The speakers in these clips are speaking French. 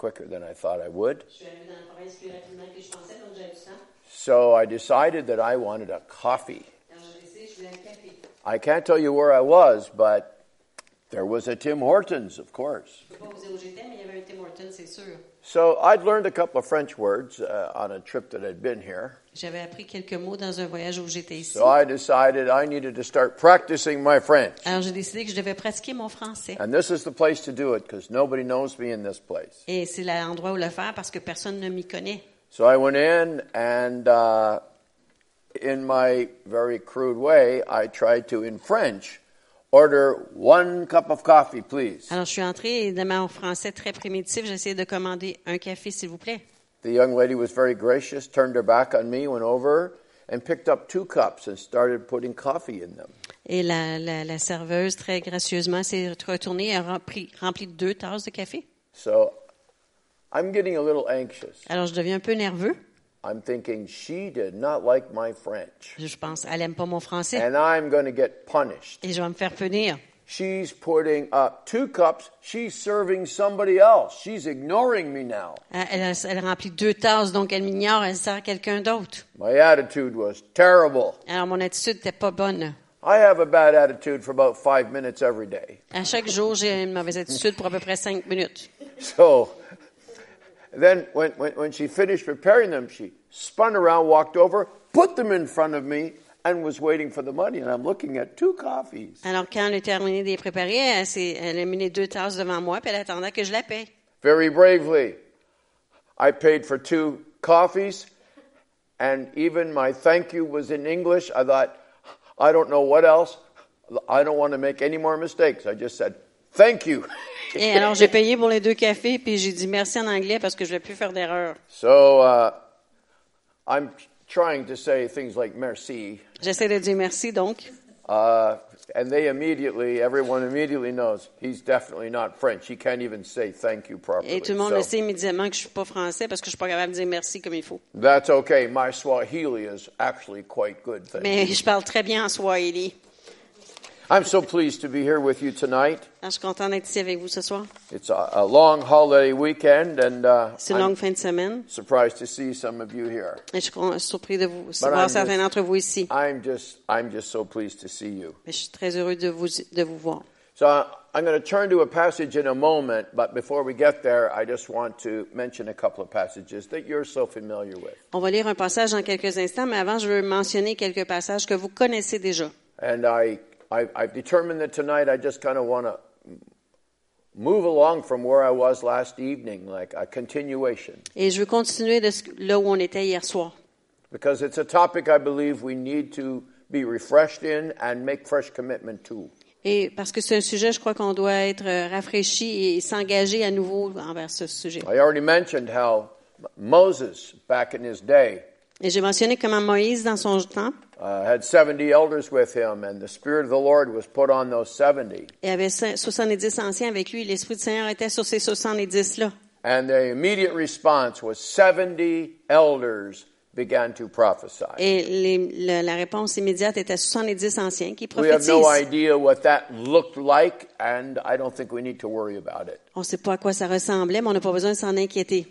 quicker than I thought I would. Je suis arrivée dans la province plus rapidement que je pensais, donc j'avais du temps. So I decided that I wanted a coffee. Alors j'ai décidé que je voulais un café. I can't tell you where I was, but there was a Tim Hortons, of course. Je ne peux pas vous dire où j'étais, mais il y avait un Tim Hortons, c'est sûr. So I'd learned a couple of French words uh, on a trip that I'd been here. J'avais appris quelques mots dans un voyage où j'étais ici. So I decided I needed to start practicing my French. Alors j'ai décidé que je devais pratiquer mon français. And this is the place to do it because nobody knows me in this place. Et c'est l'endroit où le faire parce que personne ne m'y connaît. So I went in and uh, in my very crude way, I tried to, in French, order one cup of coffee, please. Alors je suis entrée et de mon français très primitif, j'ai essayé de commander un café, s'il vous plaît. The young lady was very gracious, turned her back on me, went over and picked up two cups and started putting coffee in them. Et la, la, la serveuse, très gracieusement, s'est retournée et a rempli, rempli deux tasses de café. So I'm getting a little anxious. Alors je deviens un peu nerveux. I'm thinking she did not like my French, Je pense, elle aime pas mon français and I'm going to get punished. et je vais me faire punir. She's putting up two cups. She's serving somebody else. She's ignoring me now. Elle, elle, remplit deux tasses, donc elle m'ignore, elle sert quelqu'un d'autre. My attitude was terrible. Alors mon attitude n'était pas bonne. I have a bad attitude for about five minutes every day. À chaque jour, j'ai une mauvaise attitude pour à peu près cinq minutes. So then, when, when, when she finished preparing them, she spun around, walked over, put them in front of me, and was waiting for the money. And I'm looking at two coffees. Alors quand elle a terminé de les préparer, elle, elle a mis les deux tasses devant moi, puis elle attendait que je la paye. Very bravely, I paid for two coffees, and even my thank you was in English. I thought, I don't know what else. I don't want to make any more mistakes. I just said, thank you. Et alors j'ai payé pour les deux cafés, puis j'ai dit merci en anglais parce que je ne voulais plus faire d'erreur. So uh, I'm trying to say things like merci, J'essaie de dire merci donc. uh, and they immediately, everyone immediately knows he's definitely not French. He can't even say thank you properly. Et tout le monde le So sait immédiatement que je suis pas français parce que je suis pas capable de dire merci comme il faut. that's okay. My Swahili is actually quite good. Thank Mais you. je parle très bien en Swahili. I'm so pleased to be here with you tonight. Alors, je suis content d'être ici avec vous ce soir. It's a, a long holiday weekend, and uh, C'est une I'm longue fin de semaine. surprised to see some of you here. Et je suis con- surpris de vous de I'm voir just- certains d'entre vous ici. I'm just, I'm just so pleased to see you. Mais je suis très heureux de vous, de vous voir. So I- I'm going to turn to a passage in a moment, but before we get there, I just want to mention a couple of passages that you're so familiar with. On va lire un passage dans quelques instants, mais avant, je veux mentionner quelques passages que vous connaissez déjà. And I, I, I've determined that tonight I just kind of want to move along from where I was last evening, like a continuation, Et je veux continuer de ce- là où on était hier soir. because it's a topic I believe we need to be refreshed in and make fresh commitment to. Et parce que c'est un sujet, je crois qu'on doit être euh, rafraîchi et s'engager à nouveau envers ce sujet. I already mentioned how Moses, back in his day, Et j'ai mentionné comment Moïse, dans son temps, uh, had 70 elders with him, and the Spirit of the Lord was put on those 70. il avait cin- 70 anciens avec lui. L'Esprit du Seigneur était sur ces 70-là. And the immediate response was 70 elders began to prophesy. Et les- la, la réponse immédiate était 70 anciens qui We have prophétisent. no idea what that looked like, and I don't think we need to worry about it. On ne sait pas à quoi ça ressemblait, mais on n'a pas besoin de s'en inquiéter.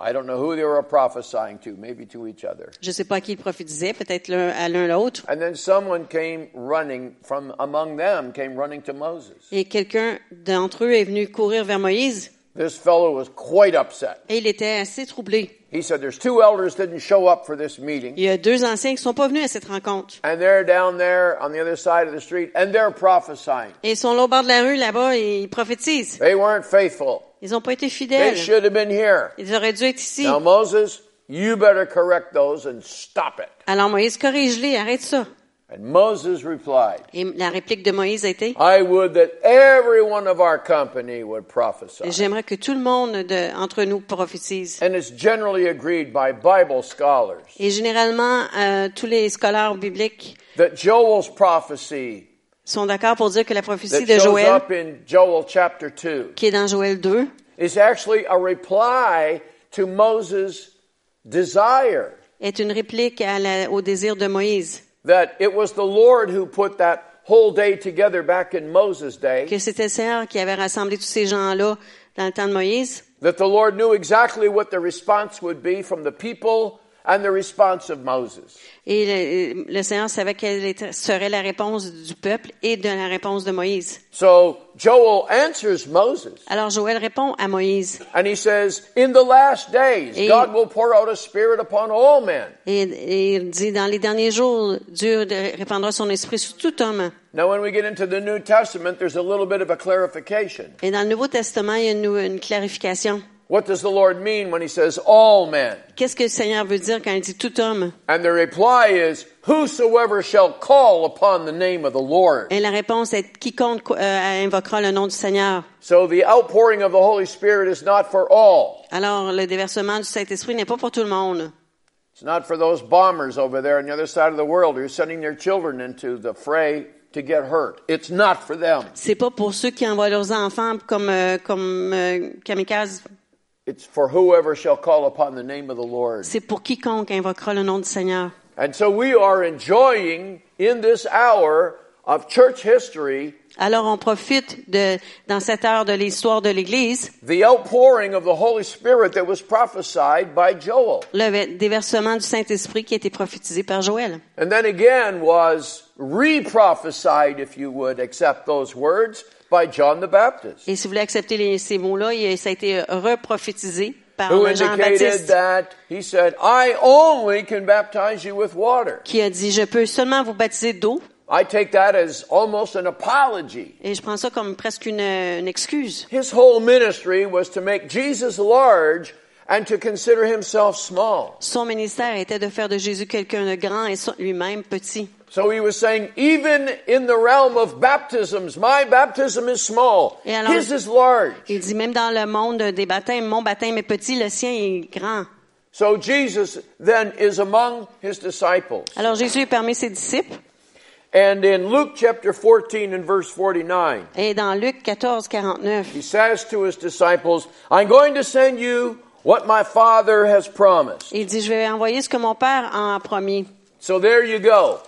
I don't know who they were prophesying to, maybe to each other. Je ne sais pas à qui ils prophétisaient, peut-être l'un à l'un l'autre. And then someone came running from among them, came running to Moses. Et quelqu'un d'entre eux est venu courir vers Moïse This fellow was quite upset. et il était assez troublé. He said, There's two elders didn't show up for this meeting, Il y a deux anciens qui sont pas venus à cette rencontre. and they're down there on the other side of the street, and they're prophesying. Et ils sont là au bord de la rue, là-bas, et ils prophétisent. They weren't faithful. Ils n'ont pas été They fidèles. should have been here. Ils auraient dû être ici. Now, Moses, you better correct those and stop it. Alors Moïse, corrige-les, arrête ça. And Moses replied, Et la réplique de Moïse a été, I would that every one of our company would prophesy. j'aimerais que tout le monde de, entre nous prophétise. And it's generally agreed by Bible scholars Et généralement, euh, tous les scolaires bibliques that Joel's prophecy sont d'accord pour dire que la prophétie that de shows Joël, up in Joel chapter 2 qui est dans Joël 2, is actually a reply to Moses' desire est une réplique à la- au désir de Moïse. That it was the Lord who put that whole day together back in Moses' day Que c'était Seigneur qui avait rassemblé tous ces gens-là dans le temps de Moïse. that the Lord knew exactly what the response would be from the people and the response of Moses. Et le, le Seigneur savait quelle serait la réponse du peuple et de la réponse de Moïse. So Joel answers Moses Alors Joël répond à Moïse and he says, In the last days, Et- God will pour out a spirit upon all men. et, et il dit, dans les derniers jours, Dieu répandra son esprit sur tout homme. Now, when we get into the New Testament, there's a little bit of a clarification. Et dans le Nouveau Testament, il y a une, une clarification. What does the Lord mean when he says all men? Qu'est-ce que le Seigneur veut dire quand il dit tout homme? And the reply is, Whosoever shall call upon the name of the Lord. Et la réponse est quiconque euh, invoquera le nom du Seigneur. So the outpouring of the Holy Spirit is not for all. Alors, le déversement du Saint-Esprit n'est pas pour tout le monde. It's not for those bombers over there on the other side of the world who are sending their children into the fray to get hurt. It's not for them. C'est pas pour ceux qui envoient leurs enfants comme euh, comme euh, kamikazes. It's for whoever shall call upon the name of the Lord. C'est pour quiconque invoquera le nom du Seigneur. And so we are enjoying in this hour of church history Alors, on profite de dans cette heure de l'histoire de l'Église the outpouring of the Holy Spirit that was prophesied by Joel. le ve- déversement du Saint-Esprit qui a été prophétisé par Joël. And then again was re-prophesied, if you would accept those words, by John the Baptist, Et si vous voulez accepter les- ces mots-là, ça a été reprophétisé par who le indicated Jean-Baptiste that he said, I only can baptize you with water. qui a dit, je peux seulement vous baptiser d'eau. I take that as almost an apology. Et je prends ça comme presque une, une excuse. His whole ministry was to make Jesus large and to consider himself small. Son ministère était de faire de Jésus quelqu'un de grand et lui-même petit. So he was saying, even in the realm of baptisms, my baptism is small. Alors- His is large. Il dit, même dans le monde des baptêmes, mon baptême est petit, le sien est grand. So Jesus then is among his disciples. Alors Jésus est parmi ses disciples. And in Luke chapter 14 and verse 49, Et dans Luc 14, 49, he says to his disciples, I'm going to send you what my Father has promised. il dit, je vais envoyer ce que mon Père en promis. So there you go.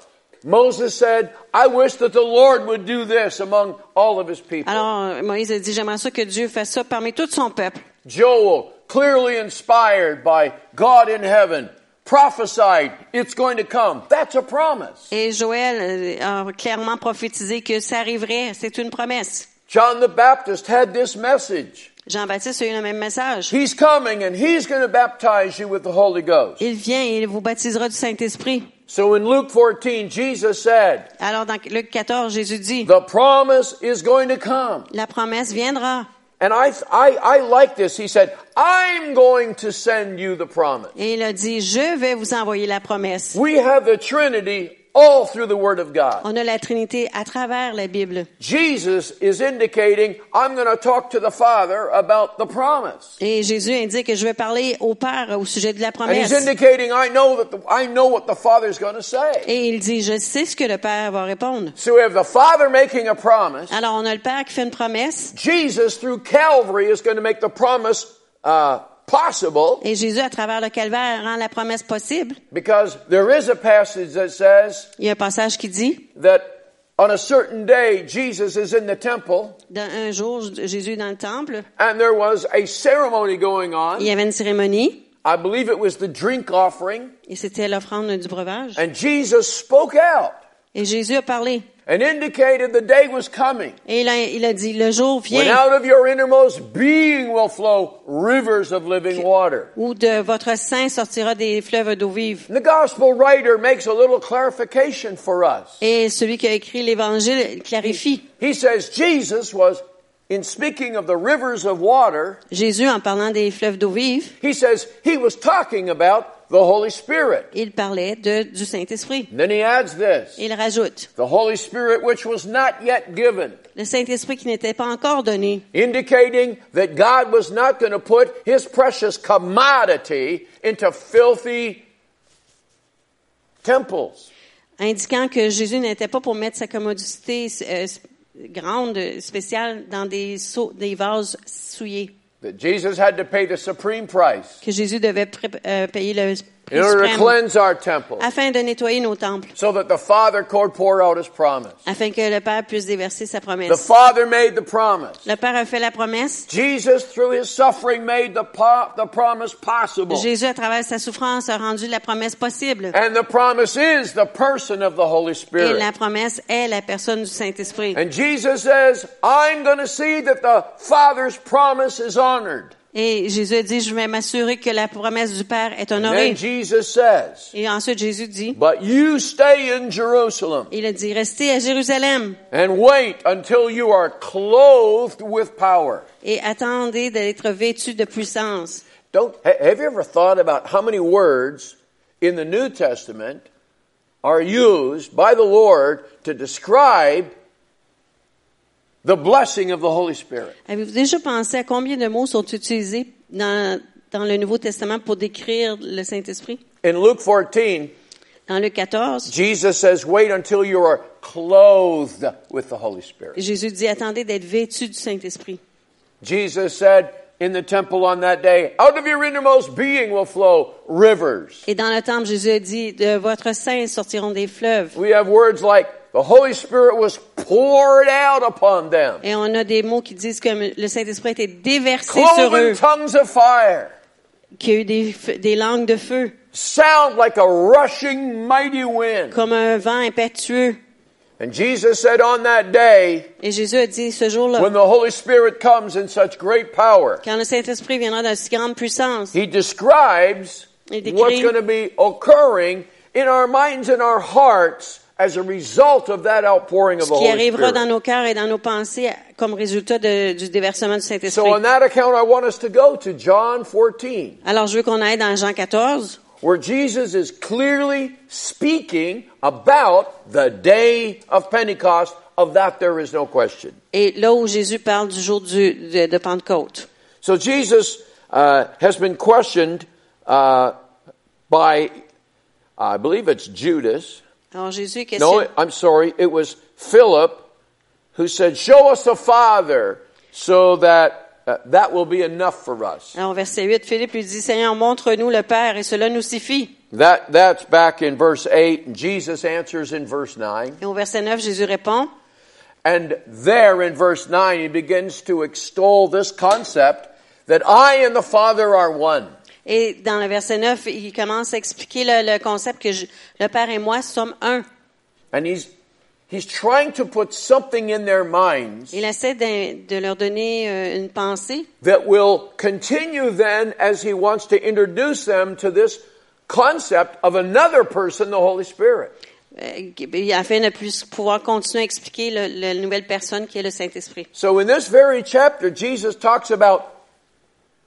Moses said, I wish that the Lord would do this among all of his people. Alors Moïse a dit, j'aimerais ça que Dieu fasse ça parmi tout son peuple. Joel, clearly inspired by God in heaven, prophesied it's going to come. That's a promise. Et Joël euh, a clairement prophétisé que ça arriverait. C'est une promesse. John the Baptist had this message. Jean-Baptiste a eu le même message. He's coming and he's going to baptize you with the Holy Ghost. Il vient et il vous baptisera du Saint-Esprit. So in Luke 14, Jesus said, Alors dans Luc 14, Jésus dit, the promise is going to come. la promesse viendra. And I, I, I like this. He said, I'm going to send you the promise. Et il a dit, je vais vous envoyer la promesse. We have the Trinity all through the Word of God. On a la Trinité à travers la Bible. Jesus is indicating, I'm going to talk to the Father about the promise. Et Jésus indique que je vais parler au Père au sujet de la And he's promesse. indicating, I know that the, I know what the Father's going to say. Et il dit, je sais ce que le Père va répondre. So we have the Father making a promise. Alors on a le Père qui fait une promesse. Jesus through Calvary is going to make the promise uh, possible Et Jésus, à travers le calvaire, rend la promesse possible. because there is a passage that says Il y a un passage qui dit, that on a certain day Jesus is in the temple dans un jour, Jésus est dans le temple, and there was a ceremony going on. il y avait une cérémonie, I believe it was the drink offering et c'était l'offrande du breuvage. and Jesus spoke out Et Jésus a parlé. And indicated the day was coming. Et il a, il a dit, le jour vient. When out of your innermost being will flow rivers of living water. où de votre sein sortira des fleuves d'eau vive. The gospel writer makes a little clarification for us. Et celui qui a écrit l'évangile clarifie. He says Jesus was, in speaking of the rivers of water, Jésus, en parlant des fleuves d'eau vive, he says he was talking about the Holy Spirit. il parlait de, du Saint-Esprit. And then he adds this Il rajoute, the Holy Spirit which was not yet given, le Saint-Esprit qui n'était pas encore donné, indicating that God was not going to put his precious commodity into filthy temples. indiquant que Jésus n'était pas pour mettre sa commodité euh, grande, spéciale, dans des seaux, des vases souillés. That Jesus had to pay the supreme price Que Jésus devait euh, payer le prix in order to cleanse our temple, afin de nettoyer nos temples, so that the Father could pour out His promise. afin que le Père puisse déverser sa promesse. The. Father made the promise. Le Père a fait la promesse. Jesus, through His suffering, made the, the promise possible. Jésus, à travers sa souffrance, a rendu la promesse possible. And the promise is the person of the Holy Spirit. Et la promesse est la personne du Saint-Esprit. And Jesus says, I'm going to see that the Father's promise is honored. Et Jésus a dit, je vais m'assurer que la promesse du Père est And honorée. then Jesus says, Et ensuite, Jésus dit, But you stay in Jerusalem il a dit, restez à Jérusalem and wait until you are clothed with power. et attendez d'être vêtus de puissance. Don't, ha- have you ever thought about how many words in the New Testament are used by the Lord to describe the blessing of the Holy Spirit? Avez-vous déjà pensé à combien de mots sont utilisés dans, dans le Nouveau Testament pour décrire le Saint-Esprit? In Luke 14, Dans Luc 14, Jesus says, Wait until you are clothed with the Holy Spirit. Jésus dit, attendez d'être vêtus du Saint-Esprit. Jesus said in the temple on that day, Out of your innermost being will flow rivers. Et dans le temple, Jésus a dit, de votre sein sortiront des fleuves. We have words like, The Holy Spirit was poured out upon them, Et on a des mots qui disent que le Saint-Esprit été déversé sur eux, tongues of fire, qu'il y a eu des, des langues de feu, sound like a rushing mighty wind. comme un vent impétueux. And Jesus said on that day, Et Jésus a dit ce jour-là, when the Holy Spirit comes in such great power, quand le Saint-Esprit viendra dans si grande puissance, He describes décrit- what's going to be occurring in our minds and our hearts as a result of that outpouring of ce qui Holy arrivera dans nos cœurs et dans nos pensées comme résultat de- du déversement du So Saint-Esprit. on that account, I want us to go to John 14, Alors je veux qu'on aille dans Jean 14, where Jesus is clearly speaking about the day of Pentecost. Of that, there is no question. et là où Jésus parle du jour du- de, de Pentecôte. So Jesus uh, has been questioned uh, by, I believe it's Judas. Alors Jésus est No. I'm sorry. It was Philip who said, "Show us the Father, so that uh, that will be enough for us." Alors verset 8, Philippe lui dit, Seigneur, montre-nous le Père et cela nous suffit. That that's back in verse eight, and Jesus answers in verse nine. Et au verset 9, Jésus répond, And there in verse nine, he begins to extol this concept that I and the Father are one. Et dans le verset 9, il commence à expliquer le, le concept que je- le Père et moi sommes un. And he's he's trying to put something in their minds Il essaie de, de leur donner euh, une pensée that will continue then as he wants to introduce them to this concept of another person, the Holy Spirit. euh, afin de plus pouvoir continuer à expliquer la nouvelle personne qui est le Saint-Esprit. So in this very chapter, Jesus talks about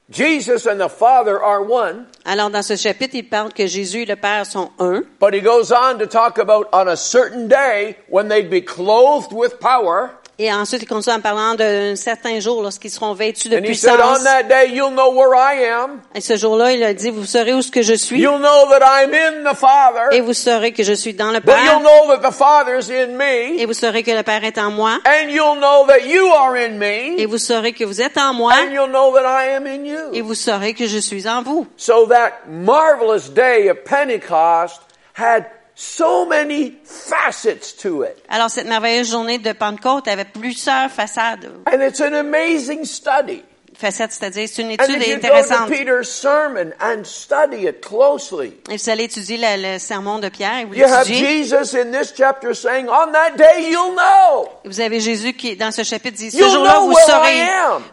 Jesus and the Father are one, Alors dans ce chapitre, il parle que Jésus et le Père sont un, but he goes on to talk about on a certain day when they'd be clothed with power. Et ensuite il continue en parlant d'un certain jour lorsqu'ils seront vêtus de And he said, puissance. on that day, you'll know where I am. Et ce jour-là, il a dit, vous saurez où ce que je suis, You'll know that I'm in the Father. et vous saurez que je suis dans le But you'll Père, know that the Father's in et vous saurez que le Père est en moi, And you'll know that you are in et me. vous saurez que vous êtes en moi, And you'll know that I am in et vous saurez que je suis en vous. So that marvelous day of Pentecost had so many facets to it. Alors cette merveilleuse journée de Pentecôte avait plusieurs façades, And it's an amazing study. facettes, c'est-à-dire c'est une étude go to intéressante. Peter's sermon and study it closely, Et vous allez étudier le, le sermon de Pierre, et vous you have. Jesus in this chapter saying, On that day you'll know. Vous avez Jésus qui, dans ce chapitre, dit, ce jour-là, vous saurez,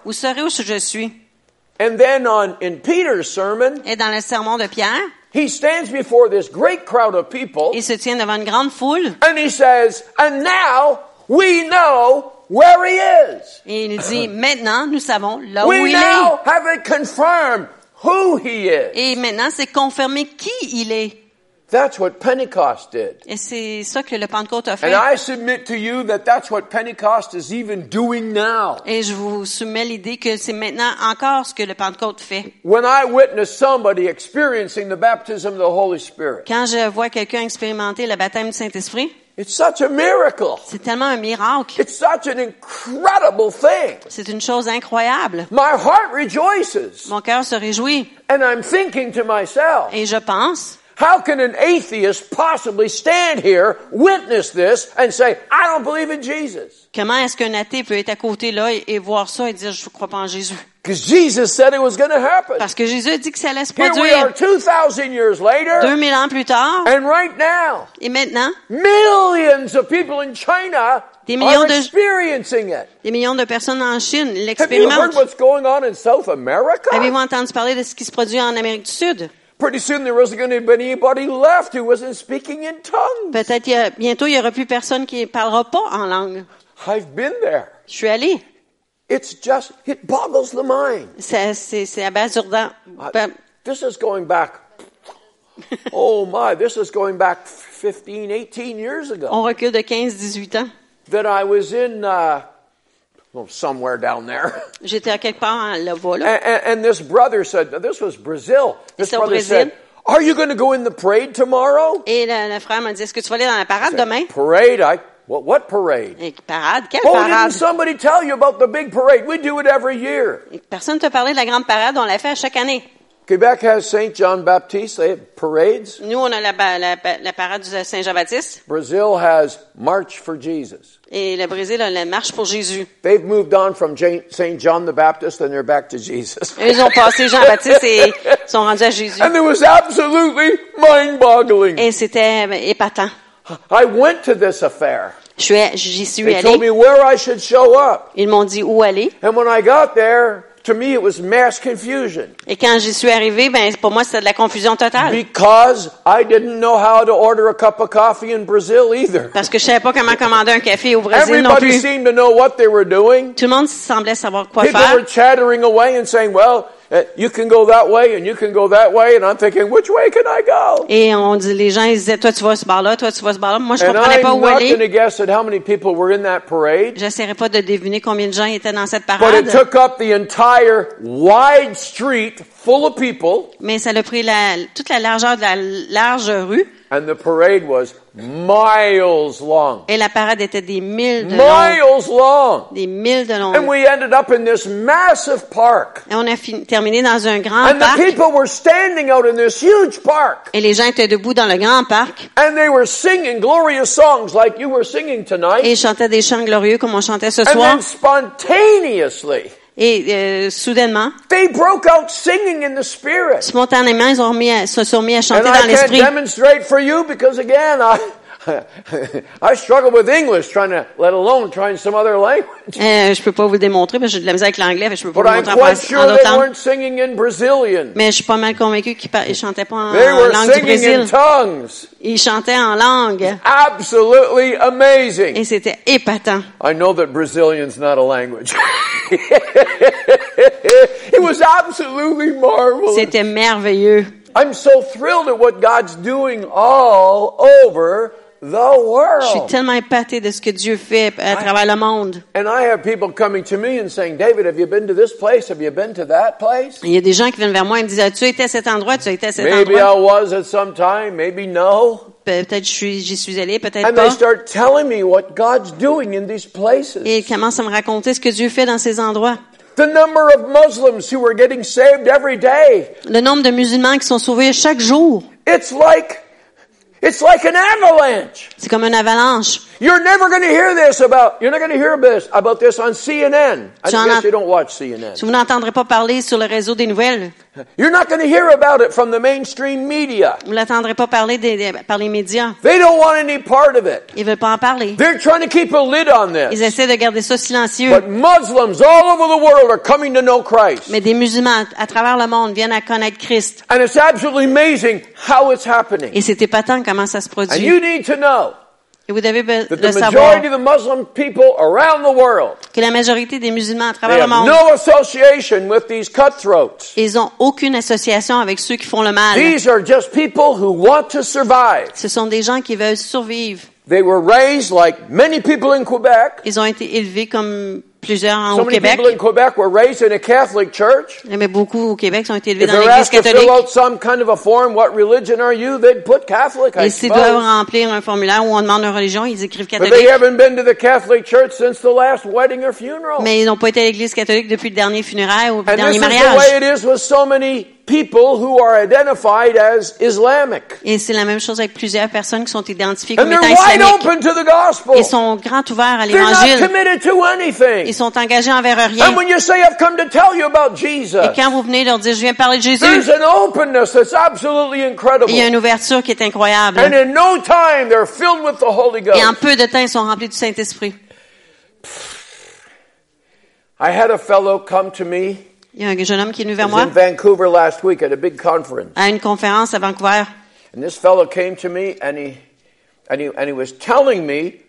vous saurez où je suis. And then on in Peter's sermon, Et dans le sermon de Pierre, he stands before this great crowd of people il se tient devant une grande foule, and he says, And now we know where he is. et il dit, maintenant, nous savons là où We il est. now have it confirmed who he is. Et maintenant, c'est confirmé qui il est. That's what Pentecost did. Et c'est ça que le Pentecôte a And fait. I submit to you that that's what Pentecost is even doing now. Et je vous soumets l'idée que c'est maintenant encore ce que le Pentecôte fait. When I witness somebody experiencing the baptism of the Holy Spirit, Quand je vois quelqu'un expérimenter le baptême du Saint-Esprit, it's such a miracle. c'est tellement un miracle. It's such an incredible thing. C'est une chose incroyable. My heart rejoices. Mon cœur se réjouit. And I'm thinking to myself, Et je pense, How can an atheist possibly stand here, witness this, and say, I don't believe in Jesus? Comment est-ce qu'un athée peut être à côté là et, voir ça et dire je ne crois pas en Jésus? Because Jesus said it was going to happen. Parce que Jésus a dit que ça allait se Here we are produire 2,000 years later, 2000 ans plus tard. and right now, Et maintenant, millions of people in China Des millions are de- experiencing it. des millions de personnes en Chine Have you heard l'expérimentent. what's going on in South America? Avez-vous entendu parler de ce qui se produit en Amérique du Sud? Pretty soon there wasn't going to be anybody left who wasn't speaking in tongues. Peut-être il y a- bientôt il y aura plus personne qui parlera pas en langue. I've been there. Je suis allée. It's just, it boggles the mind. Ça, C'est c'est abasourdant. Ben, This is going back, oh my, this is going back 15, 18 years ago. on recule de 15-18 ans. That I was in, uh, somewhere down there. J'étais à quelque part là-bas. And, Là. and, and this brother said, this was Brazil. This brother Brésil. said, Are you going to go in the parade tomorrow? Et le, le frère m'a dit, est-ce que tu vas aller dans la parade demain? Parade? I, what, what parade? Et parade? Quelle Oh, parade? didn't somebody tell you about the big parade? We do it every year. Et Personne ne t'a parlé de la grande parade, on la fait à chaque année. Quebec has St. John Baptiste. They have parades. Nous, on a la, la, la parade du Saint-Jean-Baptiste. Brazil has March for Jesus. Et le Brésil a la marche pour Jésus. They've moved on from St. John the Baptist and they're back to Jesus. Ils ont passé Jean-Baptiste et sont rendus à Jésus. And it was absolutely mind-boggling. Et c'était euh, épatant. I went to this affair. J'y suis They told me where I should show up. Ils m'ont dit où aller. And when I got there, to me it was mass confusion Et quand j'y suis arrivée, ben, pour moi, c'était de la confusion totale. because I didn't know how to order a cup of coffee in Brazil either. Parce que je savais pas comment commander un café au Brésil non Everybody plus. seemed to know what they were doing. Tout le monde semblait savoir quoi People faire. were chattering away and saying, well, you can go that way and you can go that way. And I'm thinking, which way can I go? Et on dit, les gens, ils disaient, toi, tu vas ce bar-là, toi, tu vas ce bar-là. Moi, je And comprenais pas où aller. going to guess at how many people were in that parade, J'essaierai pas de deviner combien de gens étaient dans cette but it parade. took up the entire wide street full of people Mais ça a pris la, toute la largeur de la large rue. And the parade was miles long. Et la parade était des milles de. Miles long. Des milles de long. And we ended up in this massive park. Et on a fini- terminé dans un grand And the people were standing out in this huge park. Et les gens étaient debout dans le grand parc. And they were singing glorious songs like you were singing tonight. Et ils chantaient des chants glorieux comme on chantait ce And soir. then spontaneously, Et euh, soudainement, they broke out singing in the spirit. spontanément, ils ont remis à- se sont mis à chanter dans l'esprit. I, struggle with English trying to, let alone trying some other language. Euh, je peux pas vous le démontrer parce que j'ai de la misère avec l'anglais, que je peux pas But vous le I'm montrer en, quite français- sure en they d'autres langues. weren't singing in Brazilian. Mais je suis pas mal convaincue qu'ils chantaient pas en, They en were langue du singing in Brésil. tongues. Ils chantaient en langue. Absolutely amazing. Et c'était épatant. I know that Brazilian's not a language. it was absolutely marvelous. C'était merveilleux. I'm so thrilled at what God's doing all over the Je suis tellement épatée de ce que Dieu fait à travers le monde. And I have people coming to me and saying, David, have you been to this place? Have you been to that place? Il y a des gens qui viennent vers moi et me disent, as-tu été à cet endroit? Tu as été à cet Maybe endroit? I was at some time, maybe no. Peut-être j'y suis allée, peut-être And they pas. start telling me what God's doing in these places. Et ils commencent à me raconter ce que Dieu fait dans ces endroits. The number of Muslims who are getting saved every day. Le nombre de musulmans qui sont sauvés chaque jour. It's like, it's like an avalanche. C'est comme une avalanche. You're never going to hear this about, you're not going to hear this, about this on CNN. I guess I- you don't watch CNN. Vous n'entendrez pas parler sur le réseau des nouvelles, You're not going to hear about it from the mainstream media. vous n'entendrez pas parler des- des- par les médias. They don't want any part of it. Ils veulent pas en parler. They're trying to keep a lid on Ils this. essaient de garder ça silencieux. But Muslims all over the world are coming to know Christ. Mais des musulmans à travers le monde viennent à connaître Christ. And it's absolutely amazing how it's happening. Et c'est épatant comment ça se And produit. you need to know Et vous devez le savoir majority of the Muslim people around the world, que la majorité des musulmans à travers le monde, no association with these cutthroats. ils ont aucune association avec ceux qui font le mal. These are just people who want to survive. Ce sont des gens qui veulent survivre. They were raised like many people in Quebec. Ils ont été élevés comme plusieurs en- So au many Québec. people in Quebec were raised in a Catholic church. Mais beaucoup au Québec sont été élevés If dans l'église catholique. fill out some kind of a form, what religion are you? They'd put Catholic, I Et s'ils doivent remplir un formulaire où on demande leur religion, ils écrivent But catholique. they haven't been to the Catholic Church since the last wedding or funeral. Mais ils n'ont pas été à l'église catholique depuis le dernier funéraire ou le And dernier mariage. People who are identified as Islamic. Et c'est la même chose avec plusieurs personnes qui sont identifiées comme And they're étant wide islamiques. open to the gospel. Ils sont grand ouverts à l'évangile. committed to anything. Ils sont engagés envers rien. And when you say, I've come to tell you about Jesus, Et quand vous venez leur dire, je viens parler de Jésus, there's an openness that's absolutely incredible. il y a une ouverture qui est incroyable. And in no time, they're filled with the Holy Et en peu de temps, ils sont remplis du Saint-Esprit. I had a fellow come to me. Il y a un jeune homme qui est venu vers moi in Vancouver last week at a big conference. à une conférence à Vancouver. And this fellow came to me and he, and he, and he was telling me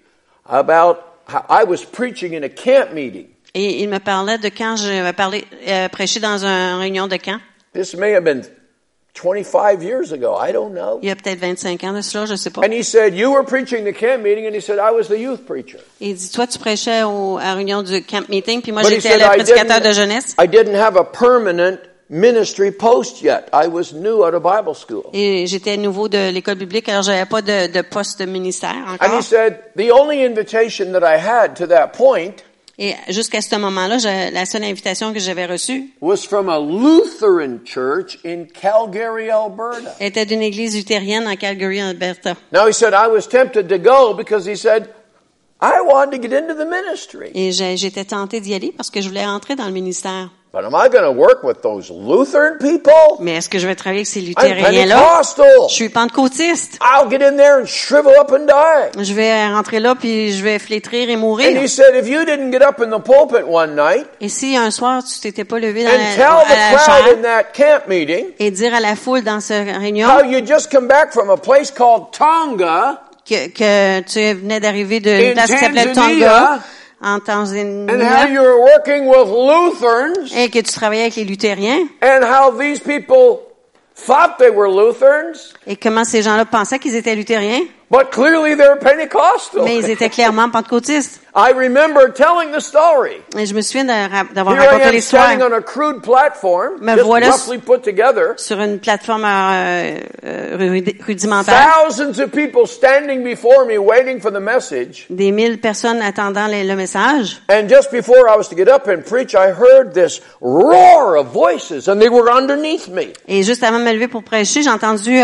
about how I was preaching in a camp meeting. Et il me parlait de quand je parlé, euh, prêché dans une réunion de camp. This may have been 25 years ago. I don't know. Il y a peut-être 25 ans de cela, je sais pas. And he said, you were preaching the camp meeting and he said, I was the youth preacher. Il dit, toi, tu prêchais au, à la réunion du camp meeting, puis moi, j'étais le I prédicateur de didn't, jeunesse. I didn't have a permanent ministry post yet. I was new out of Bible school. Et j'étais nouveau de l'école biblique, alors j'avais pas de, de poste de ministère And he said, the only invitation that I had to that point Et jusqu'à ce moment-là, la seule invitation que j'avais reçue was from a Lutheran church in Calgary, Alberta. était d'une église luthérienne en Calgary, Alberta. Now he said, I was tempted to go because he said, I wanted to get into the ministry. Et j'étais tentée d'y aller parce que je voulais entrer dans le ministère. But am I going to work with those Lutheran people? Mais est-ce que je vais travailler avec ces luthériens-là? Je suis pentecôtiste. I'll get in there and shrivel up and die. Je vais rentrer là puis je vais flétrir et And mourir. he said, if you didn't get up in the pulpit one night Et si un soir tu t'étais pas levé dans and la, tell à the la crowd chaire in that camp meeting et dire à la foule dans cette réunion how you just come back from a place called Tonga que, que tu venais d'arriver Tanzania. Tonga en and how Tanzanie you were working with Lutherans et que tu travaillais avec les luthériens. and how these people thought they were Lutherans, et comment ces gens-là pensaient qu'ils étaient luthériens, but clearly they're Pentecostal. mais ils étaient clairement pentecôtistes. I remember telling the story. Et je me souviens d'avoir raconté l'histoire standing on a crude platform, Me just voilà- roughly put together. sur une plateforme euh, euh, rudi- rudimentaire. Thousands of people standing before me waiting for the message. Des mille personnes attendant le, le message. And just before I was to get up and preach, I heard this roar of voices and they were underneath me. Et juste avant de me lever pour prêcher, j'ai entendu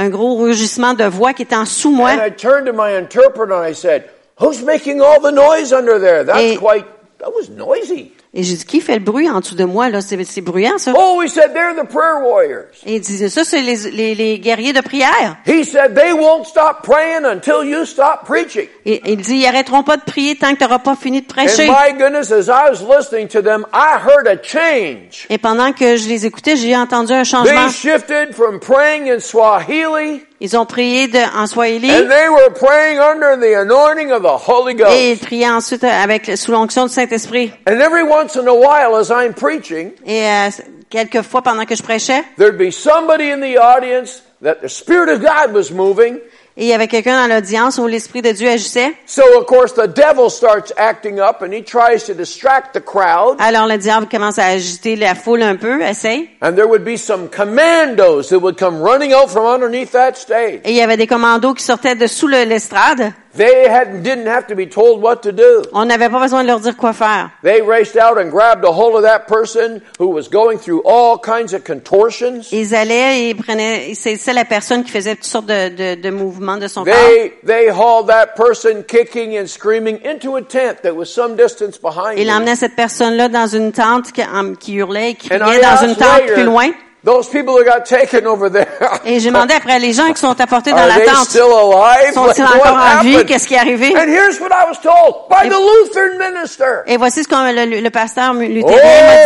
un, gros rugissement de voix qui était en sous moi. And I turned to my interpreter and I said, who's making all the noise under there? That's Et- quite, that was noisy. Et j'ai dit, qui fait le bruit en dessous de moi, là? C'est, bruyant, ça. Oh, he said, they're the prayer warriors. Et il disait, ça, c'est les, les, les guerriers de prière. He said, they won't stop praying until you stop preaching. Et il dit, ils arrêteront pas de prier tant que tu n'auras pas fini de prêcher. And my goodness, as I was listening to them, I heard a change. Et pendant que je les écoutais, j'ai entendu un changement. They shifted from praying in Swahili Ils ont prié de, en Swahili and they were praying under the anointing of the Holy et Ghost. ils priaient ensuite avec, sous l'onction du Saint-Esprit. And every once in a while, as I'm preaching, Et euh, quelques fois pendant que je prêchais, there'd be somebody in the audience that the Spirit of God was moving. Et il y avait quelqu'un dans l'audience où l'Esprit de Dieu agissait. So of course the devil starts acting up and he tries to distract the crowd. Alors le diable commence à agiter la foule un peu, essaye. And there would be some commandos that would come running out from underneath that stage. Et il y avait des commandos qui sortaient de sous le- l'estrade. They had, didn't have to be told what to do. On n'avait pas besoin de leur dire quoi faire. They raced out and grabbed a hold of that person who was going through all kinds of contortions. Ils allaient et prenaient, saisissaient la personne qui faisait toutes sortes de, de, de mouvements de son corps. They, they hauled that person kicking and screaming into a tent that was some distance behind Il me. emmenait cette personne-là dans une tente qui, hurlait et criait dans une tente later, plus loin. those people that got taken over there, Et j'ai demandé après les gens qui sont apportés dans la tente. Sont-ils encore en vie? Qu'est-ce qui est arrivé? And here's what I was told by Et- the Lutheran minister. Et voici ce que le, le pasteur luthérien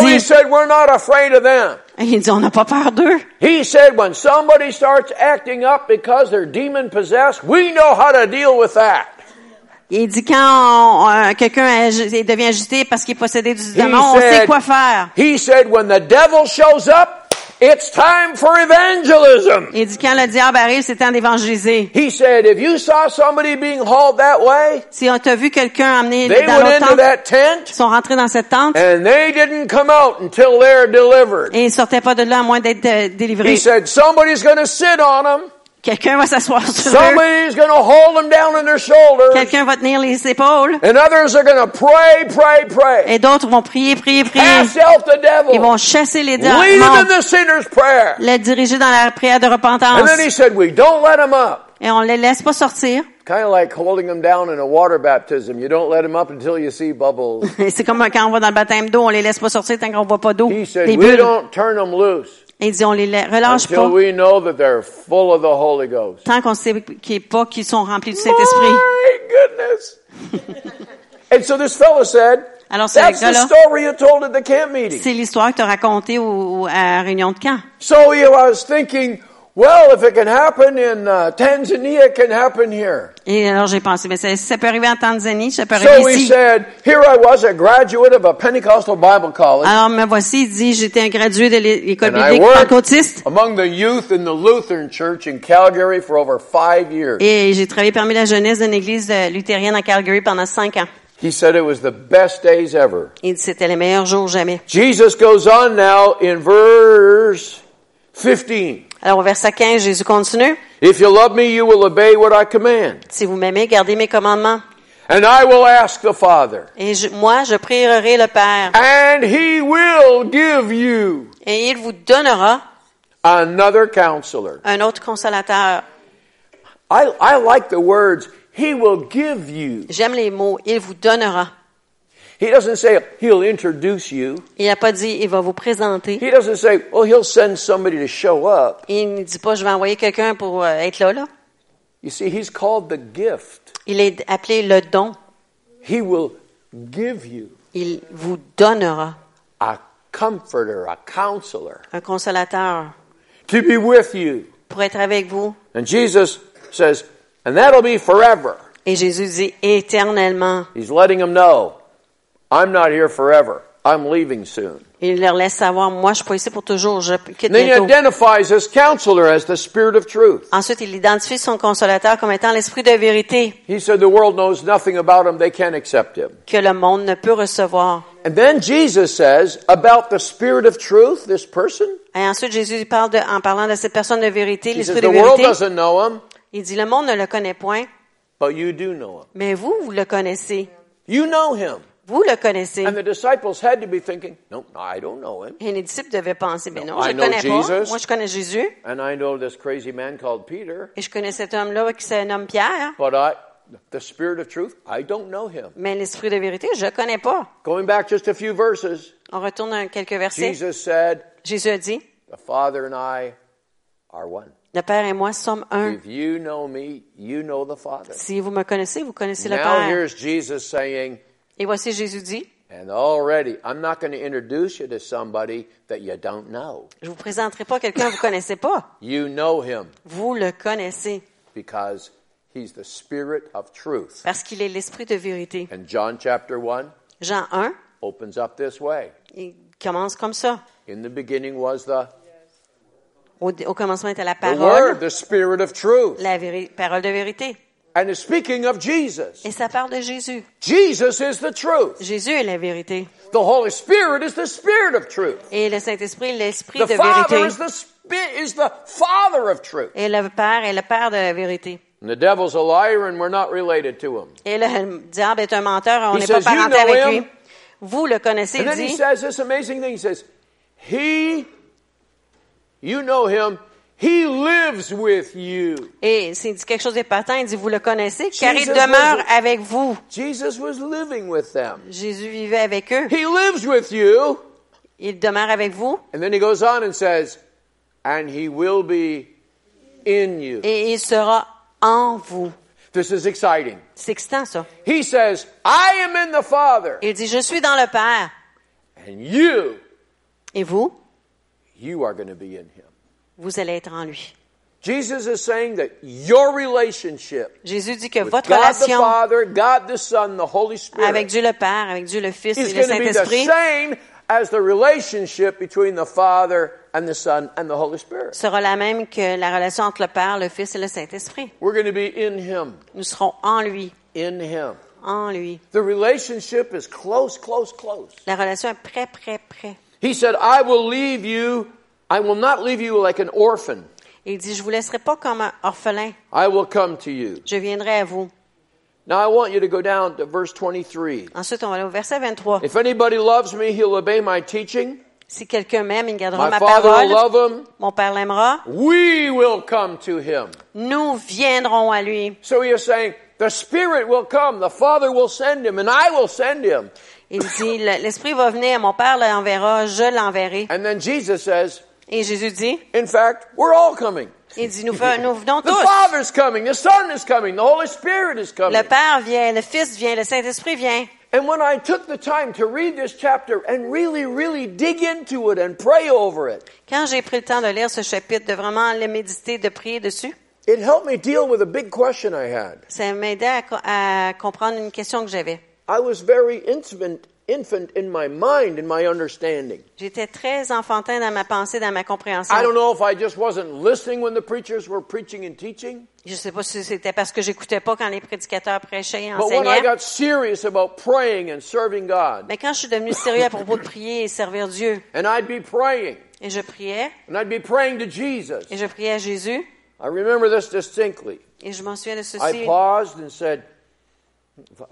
Oh, m'a he dit. said, we're not afraid of them. Il dit, on n'a pas peur d'eux. He said, when somebody starts acting up because they're demon possessed, we know how to deal with that. Il dit, quand on- quelqu'un devient agité parce qu'il est possédé du démon, on sait quoi faire. He said, when the devil shows up, it's time for evangelism. Il dit, quand le diable arrive, c'est temps d'évangéliser. He said, if you saw somebody being hauled that way, Si on t'a vu quelqu'un emmené they dans went into tente, that tent ils sont rentrés dans cette tente and they didn't come out until they're delivered. et ils sortaient pas de là à moins d'être euh, délivrés. He said, somebody's going to sit on them Quelqu'un va s'asseoir sur. Somebody's going to hold them down on their shoulders. Quelqu'un va tenir les épaules. And others are going to pray, pray, pray. Et d'autres vont prier, prier, prier. Cast out the Ils vont chasser les Lead them in démons. the sinner's prayer. Les diriger dans la prière de And repentance. then he said, we don't let them up. Et on les laisse pas sortir. Kind of like holding them down in a water baptism. You don't let them up until you see bubbles. Et C'est comme quand on va dans le baptême d'eau, on les laisse pas sortir tant qu'on voit pas d'eau. He said, we don't turn them loose il dit, on les relâche until pas. we know that they're full of the Holy Ghost. Tant qu'on sait qu'ils pas qu'ils sont remplis du Saint-Esprit. My goodness. and so this fellow said, Alors, ce that's the gars-là- story you told at the camp meeting. C'est l'histoire que tu as racontée à la réunion de camp. So he was thinking, well, if it can happen in uh, Tanzania, it can happen here. Et alors j'ai pensé, mais ça, ça peut arriver en Tanzanie, ça peut So arriver he ici. said, here I was, a graduate of a Pentecostal Bible college, Alors me voici, il dit, j'étais un gradué de l'école biblique pentecôtiste among the youth in the Lutheran Church in Calgary for over five years. et j'ai travaillé parmi la jeunesse d'une église euh, luthérienne à Calgary pendant cinq ans. He said it was the best days ever. Il dit, c'était les meilleurs jours jamais. Jesus goes on now in verse 15. Alors au verset 15, Jésus continue. If you love me, you will obey what I command. Si vous m'aimez, gardez mes commandements. And I will ask the Father, Et je- moi, je prierai le Père and he will give you et il vous donnera another counselor. un autre consolateur. I, I like the words, he will give you. J'aime les mots, il vous donnera. He doesn't say he'll introduce you. Il n'a pas dit, il va vous présenter. He doesn't say, well, he'll send somebody to show up. Il ne dit pas, je vais envoyer quelqu'un pour euh, être là, là. You see, he's called the gift. Il est appelé le don. He will give you Il vous donnera a comforter, a counselor un consolateur to be with you. pour être avec vous. And Jesus says, and that'll be forever. Et Jésus dit éternellement. He's letting them know, I'm not here forever. I'm leaving soon. Il leur laisse savoir, moi, je suis pas ici pour toujours, je quitte And then he bientôt. identifies this counselor as the Spirit of truth. Ensuite, il identifie son consolateur comme étant l'esprit de vérité He said the world knows nothing about him, they can't accept him. que le monde ne peut recevoir. And then Jesus says about the Spirit of truth, this person. Et ensuite, Jésus parle de, en parlant de cette personne de vérité, He says l'esprit the de world vérité. doesn't know him, Il dit, le monde ne le connaît point, but you do know him. mais vous, vous le connaissez. You know him. Vous le connaissez. And the disciples had to be thinking, no, I don't know him. Et les disciples devaient penser, mais non, je know connais pas. Moi, je connais Jésus. And I know this crazy man called Peter, Et je connais cet homme-là qui se nomme Pierre. but I, the Spirit of truth, I don't know him. Mais l'esprit de vérité, je le connais pas. Going back just a few verses, On retourne à quelques versets. Jesus said, Jésus a dit, the Father and I are one. le Père et moi sommes un. If you know me, you know the Father. Si vous me connaissez, vous connaissez le Now Père. here's Jesus saying, Et voici Jésus dit, and already, I'm not going to introduce you to somebody that you don't know. je vous présenterai pas quelqu'un que vous connaissez pas. You know him Vous le connaissez because he's the Spirit of truth. parce qu'il est l'esprit de vérité. And John chapter 1 Jean 1, opens up this way. il commence comme ça. In the beginning was the, Au, au commencement était la the parole, Word, the Spirit of truth. la parole de vérité. And it's speaking of Jesus. Et ça parle de Jésus. Jesus is the truth. Jésus est la vérité. The Holy Spirit is the Spirit of truth. Et le Saint-Esprit, est l'esprit The de Father vérité. is the, spi- is the Father of truth. Et le Père est le Père de la vérité. And the devil's a liar and we're not related to him. Et le diable est un menteur, on He n'est pas "You parenté know avec him?" lui. Vous le connaissez, And il then he dit. says this amazing thing. He says, He, you know him, he lives with you. Et s'il dit quelque chose d'épatant, il dit, vous le connaissez, car il Jesus demeure was- avec vous. Jesus was living with them. Jésus vivait avec eux. He lives with you. Il demeure avec vous. And then he goes on and says, and he will be in you. Et il sera en vous. This is exciting. C'est excitant, ça. He says, I am in the Father, Il dit, je suis dans le Père. and you, Et vous, you are going to be in him. Vous allez être en lui. Jesus is saying that your relationship Jésus dit que with votre God the relation Father, God the Son, the Holy Spirit avec Dieu le Père, avec Dieu le Fils et le Saint-Esprit as the relationship between the Father and the Son and the Holy Spirit. sera la même que la relation entre le Père, le Fils et le Saint-Esprit. We're going to be in him, Nous serons en lui, in him. en lui. The relationship is close, close, close. La relation est près, près, près. He said, I will leave you, I will not leave you like an orphan. Il dit, je vous laisserai pas comme un orphelin. I will come to you. Je viendrai à vous. Now I want you to go down to verse 23. Ensuite, on va aller au verset 23. If anybody loves me, he'll obey my teaching. Si quelqu'un m'aime, il gardera My ma Father will parole. love him. Mon Père l'aimera. We will come to him. Nous viendrons à lui. So he is saying, the Spirit will come, the Father will send him, and I will send him. Il dit, Le- l'Esprit va venir, mon Père l'enverra, je l'enverrai. And then Jesus says, Et Jésus dit, in fact, we're all coming. il dit, nous, nous venons The tous. Father's coming, the Son is coming, the Holy Spirit is coming. Le Père vient, le Fils vient, le Saint-Esprit vient. And when I took the time to read this chapter and really, really dig into it and pray over it, Quand j'ai pris le temps de lire ce chapitre, de vraiment le méditer, de prier dessus, it helped me deal with a big question I had. ça m'aidait à, à comprendre une question que j'avais. I was very infant, infant in my mind, in my understanding. J'étais très enfantin dans ma pensée, dans ma compréhension. I don't know if I just wasn't listening when the preachers were preaching and teaching, Je sais pas si c'était parce que j'écoutais pas quand les prédicateurs prêchaient et but when I enseignaient. got serious about praying and serving God, Mais quand je suis devenue sérieux à propos de prier et servir Dieu, and I'd be praying, et je priais, and I'd be praying to Jesus, et je priais à Jésus, I remember this distinctly. et je m'en souviens de ceci. I paused and said,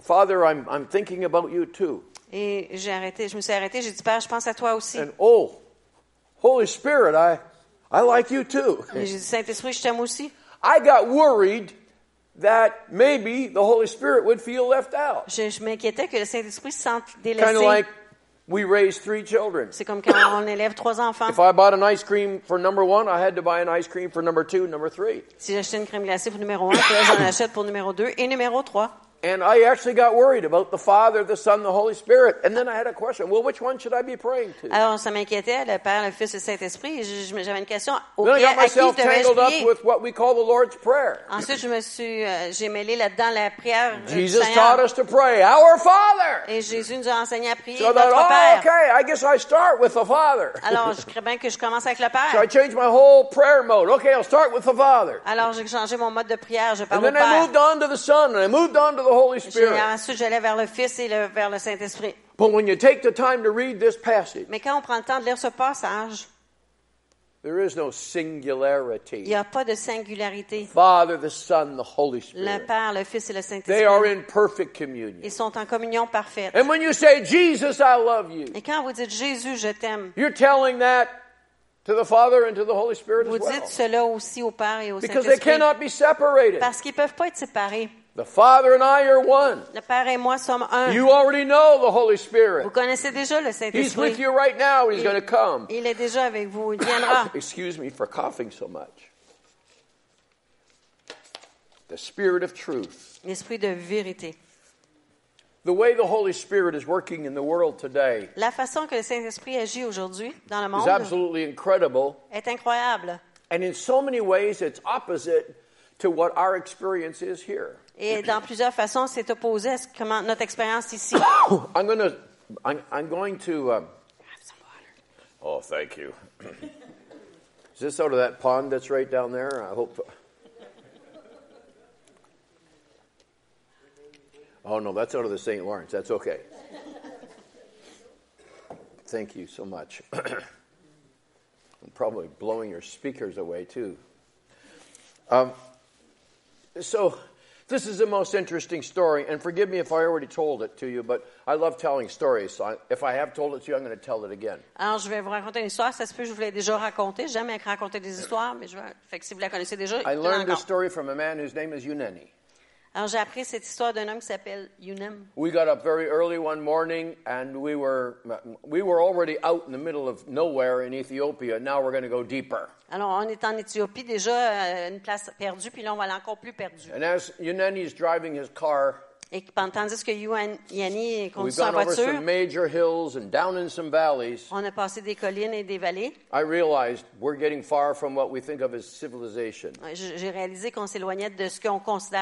Father, I'm, I'm thinking about you too. Et j'ai arrêté, je me suis arrêté, j'ai dit, Père, je pense à toi aussi. And oh, Holy Spirit, I, I like you too. Et j'ai dit, Saint-Esprit, je t'aime aussi. I got worried that maybe the Holy Spirit would feel left out. Je, je m'inquiétais que le Saint-Esprit se sente Kind délaissé. of like we raised three children. C'est comme quand on élève trois enfants. If I bought an ice cream for number one, I had to buy an ice cream for number two, number three. Si j'achetais une crème glacée pour numéro un, j'en achète pour numéro deux et numéro trois. And I actually got worried about the Father, the Son, the Holy Spirit. And then I had a question. Well, which one should I be praying to? Alors, ça m'inquiétait, le Père, le Fils et le Saint-Esprit. et je- je- J'avais une question. Then I got myself tangled up with what we call the Lord's Prayer. Ensuite, je me suis, euh, j'ai mêlé là-dedans la prière Jesus taught us to pray, Our Father. Et Jésus nous a enseigné à prier So I notre thought, oh, okay, I guess I start with the Father. Alors, je crois bien que je commence avec le Père. So I Père. changed my whole prayer mode. Okay, I'll start with the Father. Alors, j'ai changé mon mode de prière. Je And parle au then I moved on to the Son, and I moved on to the Holy J'ai- Spirit. Ensuite, j'allais vers le Fils et le- vers le Saint-Esprit. But when you take the time to read this passage, Mais quand on prend le temps de lire ce passage, there is no il singularity. n'y a pas de singularité. Father, the Son, the Holy Le Spirit. Père, le Fils et le They are Saint-Esprit. in perfect communion. Ils sont en communion parfaite. And when you say, Jesus, I love you, Et quand vous dites Jésus, je t'aime, you're telling that to the Father and to the Holy Spirit vous as well. dites cela aussi au Père et au Because they Saint-Esprit. cannot be separated. Parce qu'ils ne peuvent pas être séparés. The Father and I are one. Le Père et moi sommes un. You already know the Holy Spirit. Vous connaissez déjà le Saint-Esprit. He's with you right now. He's going to come. Il est déjà avec vous. Il viendra. Excuse me for coughing so much. The Spirit of truth. L'Esprit de vérité. The way the Holy Spirit is working in the world today La façon que le Saint-Esprit agit aujourd'hui dans le is monde absolutely incredible. est incroyable. And in so many ways, it's opposite to what our experience is here. Et dans plusieurs façons, c'est opposé à ce, comment notre expérience ici. I'm going to, I'm, I'm going to, um, oh, thank you. is this out of that pond that's right down there? I hope. Oh, no, that's out of the St. Lawrence. That's okay. Thank you so much. I'm probably blowing your speakers away, too. Um, so, this is the most interesting story, and forgive me if I already told it to you, but I love telling stories. So I, if I have told it to you, I'm going to tell it again. Alors, je vais vous raconter une histoire. Ça se peut je vous l'ai déjà racontée. J'ai jamais raconté des histoires, mais je vais... Fait que si vous la connaissez déjà, I learned this story from a man whose name is Uneni. Alors, j'ai appris cette histoire d'un homme qui s'appelle Yunem. We got up very early one morning, and we were we were already out in the middle of nowhere in Ethiopia. Now we're going to go deeper. Alors, on est en Éthiopie déjà, euh, une place perdue, puis là, on va aller encore plus perdu. And as Uneni is driving his car, Et pendant- tandis que Yanni we've conduit sa gone over voiture, some major hills and down in some valleys. on a passé des collines et des vallées. I realized we're getting far from what we think of as civilization. Ouais, j- J'ai réalisé qu'on s'éloignait de ce qu'on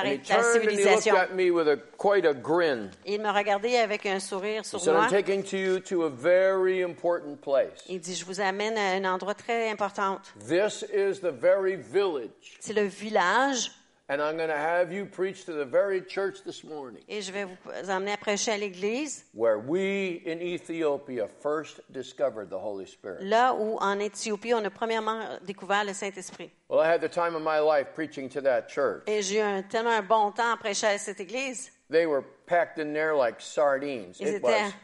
he être la civilisation. at me with a quite a grin. Et il me regardait avec un sourire sur moi. I'm taking to you to a very important place. Il dit, je vous amène à un endroit très important. This is the very village C'est le village And I'm going to have you preach to the very church this morning Et je vais vous emmener à prêcher à l'église, where we in Ethiopia first discovered the Holy Spirit. là où en Éthiopie, on a premièrement découvert le Saint-Esprit. Well, I had the time of my life preaching to that church. Et j'ai eu un- tellement un bon temps à prêcher à cette église. They were packed in there like sardines. Ils It was étaient,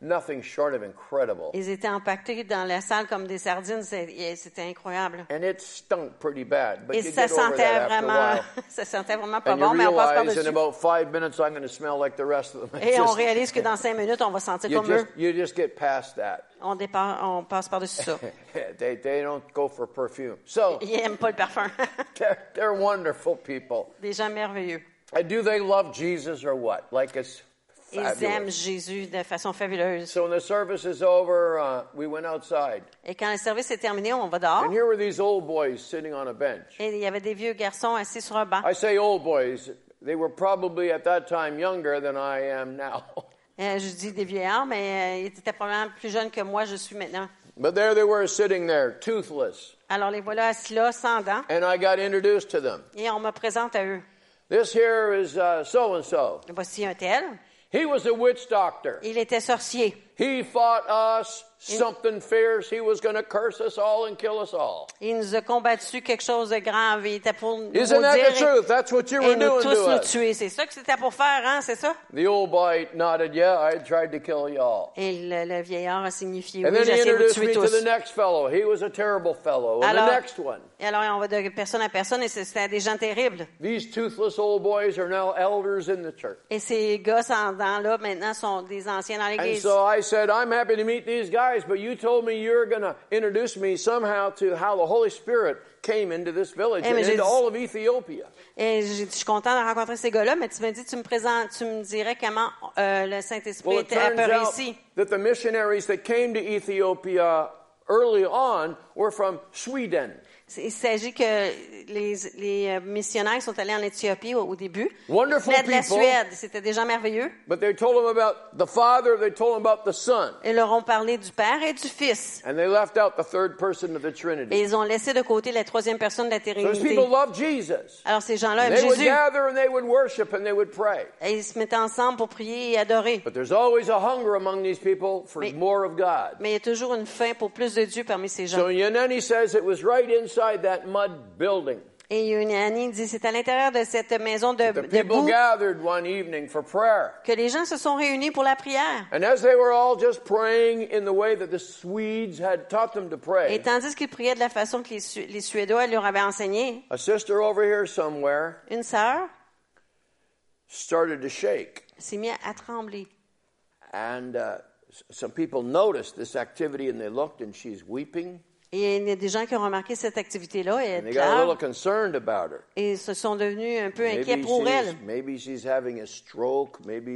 nothing short of incredible. ils étaient empaquetés dans la salle comme des sardines. C'était incroyable. And it stunk pretty bad, but Et you ça get over sentait that after a vraiment, while. ça sentait vraiment pas And bon, mais on passe realize in par-dessus. about five minutes I'm going to smell like the rest of them. Et on réalise que dans cinq minutes, on va sentir you, comme eux. just, you just get past that. On, départ, on passe par-dessus ça. they, they don't go for perfume. So Ils n'aiment pas le parfum. they're, they're wonderful people. Des gens merveilleux. And do they love Jesus or what? Like it's Ils aiment. Jésus de façon fabuleuse. So when the service is over, uh, we went outside. Et quand le service est terminé, on va dehors. And here were these old boys sitting on a bench. Et il y avait des vieux garçons assis sur un banc. I say old boys. They were probably at that time younger than I am now. Euh, je dis des vieillards, mais euh, ils étaient probablement plus jeunes que moi, je suis maintenant. But there they were sitting there, toothless. Alors les voilà assis là, sans dents, And I got introduced to them. et on me présente à eux. This here is so and so. Voici un tel. He was a witch doctor. Il était sorcier. He fought us something fierce. He was going to curse us all and kill us all. Il nous a combattu quelque chose de grave. Il était pour nous Isn't that the truth? That's what you were et nous doing tous to nous us. tuer. C'est ça que c'était pour faire, hein? C'est ça? The old boy nodded, yeah, I tried to kill you all. Et le, le vieillard a signifié, And oui, then j'ai he essayé de vous introduced me tuer to the next fellow. He was a terrible fellow. And Alors, the next one. et alors, on va de personne à personne, et c'était des gens terribles. These toothless old boys are now elders in the church. Et ces gars sans dents-là, maintenant, sont des anciens dans And l'Église. so I said, I'm happy to meet these guys, but you told me you're going to introduce me somehow to how the Holy Spirit came into this village Eh, and into dit- all of Ethiopia. Et dit, je suis content de rencontrer ces gars-là, mais tu me dis, tu me présentes, tu me dirais comment euh, le Saint-Esprit Well, it était turns apparu out ici. that the missionaries that came to Ethiopia early on were from Sweden. Il s'agit que les, les euh, missionnaires sont allés en Éthiopie au, au début. Wonderful de la people. Suède. C'était des gens merveilleux. But they told them about the Father, they told them about the Son, Ils leur ont parlé du Père et du Fils. and they left out the third person of the Et Trinity. ils ont laissé de côté la troisième personne de la Those Trinité. people loved Jesus. Alors ces gens-là aiment They would Jésus. gather and they would worship and they would pray. Et ils se mettaient ensemble pour prier et adorer. But there's always a hunger among these people for Mais- more of God. Mais il y a toujours une faim pour plus de Dieu parmi ces gens. So Yaneni says it was right inside that mud building. Et Yunani dit, c'est à l'intérieur de cette maison de, de people boue gathered one evening for prayer. que les gens se sont réunis pour la prière. And as they were all just praying in the way that the Swedes had taught them to Et tandis qu'ils priaient de la façon que les, les Suédois leur avaient enseigné, a sister over here somewhere une sœur started to shake. s'est mise à trembler. And uh, some people noticed this activity and they looked and she's weeping. Et il y a des gens qui ont remarqué cette activité-là et elle pleure et se sont devenus un peu inquiets pour elle. Maybe.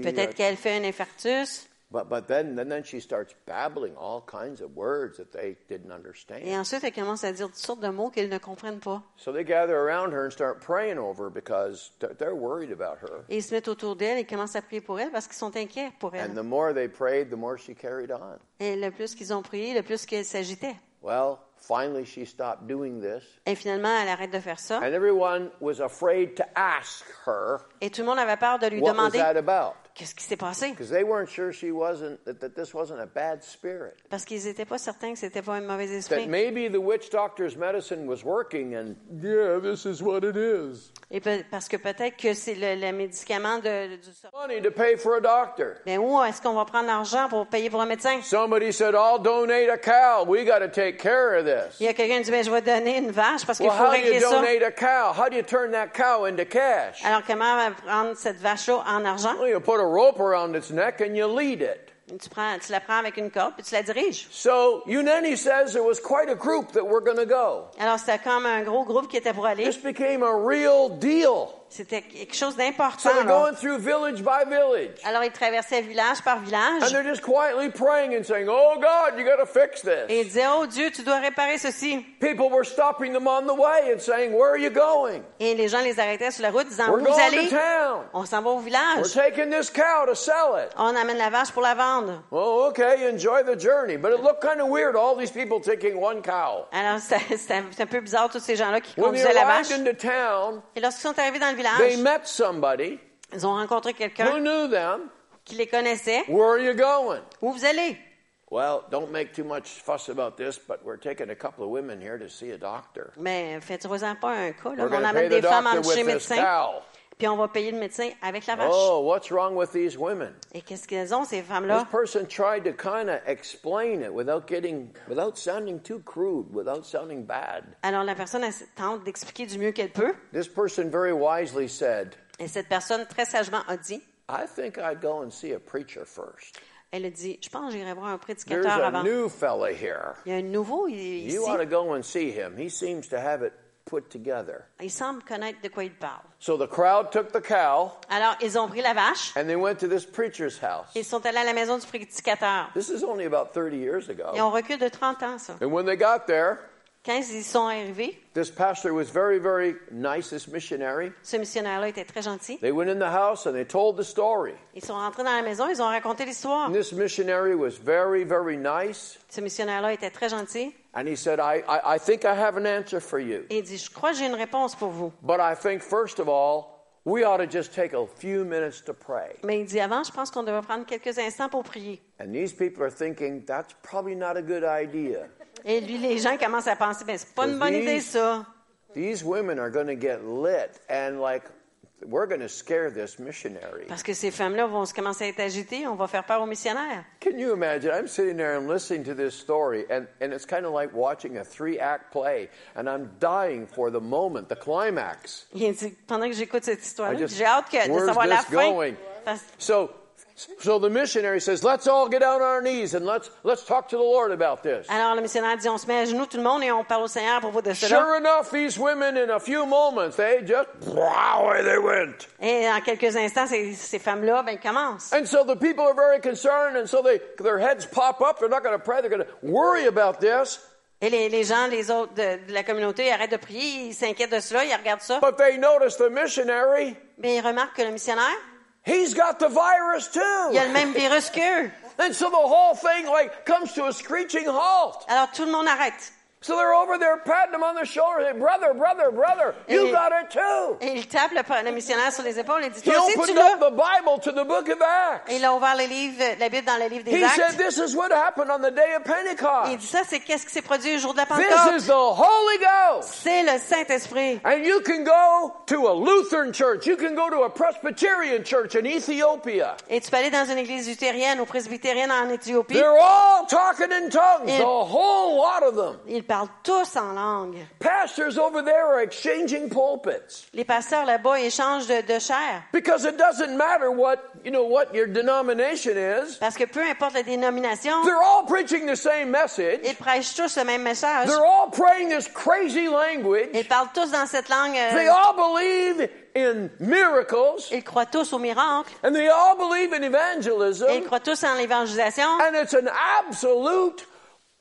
Peut-être uh, qu'elle fait un infarctus. but but then, then then she starts babbling all kinds of words that they didn't Et understand. ensuite, elle commence à dire toutes sortes de mots qu'ils ne comprennent pas. So they gather around her and start praying over her because th- they're worried about her. Et ils se mettent autour d'elle et commencent à prier pour elle parce qu'ils sont inquiets pour And elle. the more they prayed, the more she carried on. Et le plus qu'ils ont prié, le plus qu'elle s'agitait. Well, finally she stopped doing this, Et finalement, elle arrête de faire ça. and everyone was afraid to ask her Et tout le monde avait peur de lui what was that about. Qu'est-ce qui s'est passé? Because they weren't sure she wasn't that, that this wasn't a bad spirit. Parce qu'ils n'étaient pas certains que c'était pas un mauvais That esprit. maybe the witch doctor's medicine was working and yeah, this is what it is. Et parce que peut-être que c'est le, le médicament de, du sort. Money to pay for a doctor. Ben où est-ce qu'on va prendre l'argent pour payer pour un médecin? Somebody said, I'll donate a cow. We got to take care of this. Il y a quelqu'un qui dit, ben, je vais donner une vache parce qu'il Well, faut how do you régler ça. donate a cow? How do you turn that cow into cash? Alors comment on va prendre cette vache-là en argent? Well, you put a rope around its neck and you lead it. Tu, prends, tu la prends avec une corde puis tu la diriges. So Uneni says it was quite a group that we're going to go. Alors c'était comme un gros groupe qui était pour aller. This became a real deal. C'était quelque chose d'important. So they're là. going through village by village. Alors, ils traversaient village par village. And they're just quietly praying and saying, Oh God, you got to fix Et this. ils disaient, oh Dieu, tu dois réparer ceci. People were stopping them on the way and saying, Where are you going? Et les gens les arrêtaient sur la route disant, We're où vous going allez? to town. On s'en va au We're village. taking this cow to sell it. On amène la vache pour la vendre. Oh, okay, enjoy the journey. But it looked kind of weird, all these people taking one cow. Alors, c'était c'était un peu bizarre, tous ces gens-là qui When they conduisaient la vache. arrived into town, Et lorsqu'ils sont arrivés dans le they met somebody ils ont rencontré who quelqu'un knew them. qui les connaissait. Where are you going? Où vous allez? Well, don't make too much fuss about this, but we're taking a couple of women here to see a doctor. Mais faites-vous-en pas un cas. Là. We're On going to pay amène the des femmes doctor en chez this médecin. Puis on va payer le médecin avec la vache. Oh, what's wrong with these women? Et qu'est-ce qu'elles ont, ces This femmes-là? person tried to kind of explain it without getting, without sounding too crude, without sounding bad. Alors, la personne tente d'expliquer du mieux qu'elle peut. This person very wisely said, Et cette personne, très sagement, a dit, I think I'd go and see a preacher first. elle a dit, je pense que j'irai voir un There's prédicateur a avant. new fella here. Il y a un nouveau ici. You ought to go and see him. He seems to have it put together. Il semble connaître de quoi il parle. So the crowd took the cow Alors, ils ont pris la vache. and they went to this preacher's house. Ils sont allés à la maison du prédicateur. This is only about 30 years Et ago. on recule de 30 ans, ça. And when they got there, Quand ils sont arrivés, this pastor was very, very nice, this missionary. ce missionnaire-là était très gentil. They went in the house and they told the story. Ils sont rentrés dans la maison, ils ont raconté l'histoire. And this missionary was very, very nice. Ce missionnaire-là était très gentil. And he said, I, I, I think I have an answer for you. Et il dit, je crois que j'ai une réponse pour vous. But I think, first of all, we ought to just take a few minutes to pray. Mais il dit, avant, je pense qu'on devrait prendre quelques instants pour prier. And these people are thinking, that's probably not a good idea. Et lui, les gens commencent à penser, ben, c'est pas une bonne These- idée, ça. These women are going to get lit, and like, we're going to scare this missionary. Parce que ces femmes-là vont commencer à être agitées, on va faire peur aux missionnaires. Can you imagine? I'm sitting there and listening to this story, and, and it's kind of like watching a three act play, and I'm dying for the moment, the climax. Pendant que j'écoute cette just- j'ai hâte que, de savoir la fin. going? So, so the missionary says, let's all get on our knees and let's, let's talk to the Lord about this. Alors le missionnaire dit, on se met à genoux tout le monde et on parle au Seigneur à propos de cela. Sure enough, these women, in a few moments, they just, wow, away they went. Et en quelques instants, ces, ces femmes-là, ben, commencent. And so the people are very concerned, and so they, their heads pop up. They're not going to pray, they're going to worry about this. Et les, les gens, les autres de, de la communauté, ils arrêtent de prier, ils s'inquiètent de cela, ils regardent ça. But they notice the missionary, Mais ils remarquent que le missionnaire, he's got the virus too. il a le même virus qu'eux. And so the whole thing like comes to a screeching halt. Alors tout le monde arrête. So they're over there patting him on the shoulder, saying, brother, brother, brother, you got it too. Et il tape le, le missionnaire sur les épaules et dit, He toi aussi tu opened l'as. up the Bible to the book of Acts. Il a ouvert le livre, la Bible dans le livre des He said, this is what happened on the day of Et il Pentecost. dit ça, c'est qu'est-ce qui s'est produit au jour de la This is the Holy Ghost. C'est le Saint-Esprit. And you can go to a Lutheran church. You can go to a Presbyterian church in Ethiopia. Et tu peux aller dans une église luthérienne ou presbytérienne en Éthiopie. They're all talking in tongues, a whole lot of them. Parlent tous en langue. Pastors over there are exchanging pulpits Les pasteurs là-bas échangent de, de chair. because it doesn't matter what, you know, what your denomination is. Parce que peu importe la dénomination, They're all preaching the same message. ils prêchent tous le même message. They're all praying this crazy language. Ils parlent tous dans cette langue. euh, They all believe in miracles ils croient tous au miracle. and they all believe in Et ils evangelism. croient tous en l'évangélisation. And it's an absolute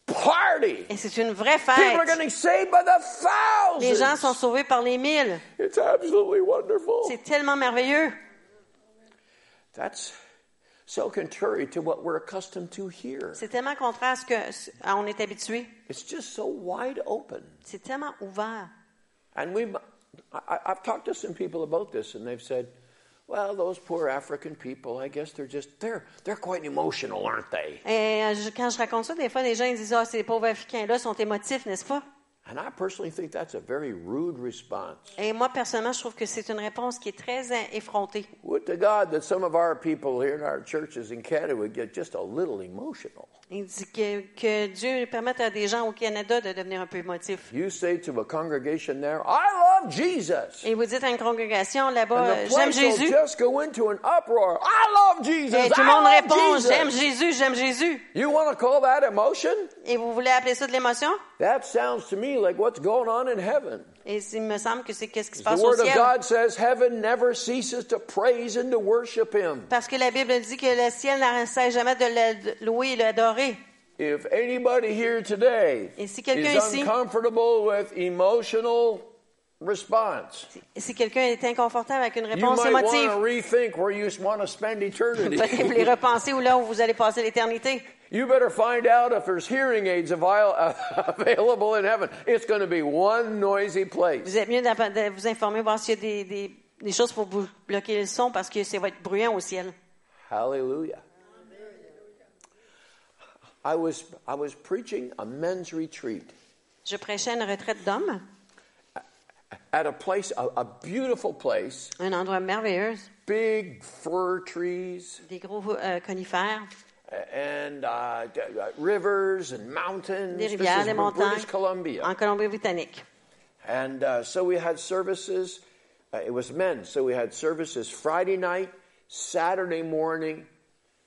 party. Et c'est une vraie People are fête. getting saved by the thousands. Les gens sont sauvés par les mille. It's absolutely wonderful. C'est tellement merveilleux. That's so contrary to what we're accustomed to here. C'est tellement contraire à ce que à on est habitué. It's just so wide open. C'est tellement ouvert. And we, I, I've talked to some people about this, and they've said, "Well, those poor African people. I guess they're just they're they're quite emotional, aren't they?" Et quand je raconte ça, des fois, les gens ils disent Ah, ces pauvres Africains-là sont émotifs, n'est-ce pas? And I personally think that's a very rude response. Et moi, personnellement, je trouve que c'est une réponse qui est très effrontée. Would to God that some of our people here in our churches in Canada would get just a little emotional. Il dit que, que Dieu permette à des gens au Canada de devenir un peu émotifs. You say to a congregation there, "I love Jesus." Et vous dites à une congrégation là-bas, j'aime Jésus. just go into an uproar. I love Jesus. Et tout le monde répond, j'aime Jésus, j'aime Jésus. You want to call that emotion? Et vous voulez appeler ça de l'émotion? That sounds to me me like what's going on in heaven? Et il me semble que c'est qu'est-ce qui se The passe au Word of ciel. God says heaven never ceases to praise and to worship Him. Parce que la Bible dit que le ciel n'arrête jamais de le louer et l'adorer. If anybody here today Et si quelqu'un is ici- uncomfortable with emotional response, Si quelqu'un est inconfortable avec une you réponse might want émotive, to rethink where you want to spend eternity. peut-être vous les repenser ou là où vous allez passer l'éternité. You better find out if there's hearing aids avail- available in heaven. It's going to be one noisy place. Vous êtes mieux de vous informer, voir s'il y a des, des, des choses pour vous bloquer le son parce que ça va être bruyant au ciel. Hallelujah. I was, I was preaching a men's retreat Je prêchais une retraite d'hommes, at a place, a, a beautiful place, un endroit merveilleux, big fir trees des gros euh, conifères, and uh, uh, rivers and mountains. des rivières, des montagnes, British Columbia. en Colombie-Britannique. And uh, so we had services. Uh, it was men, so we had services Friday night, Saturday morning.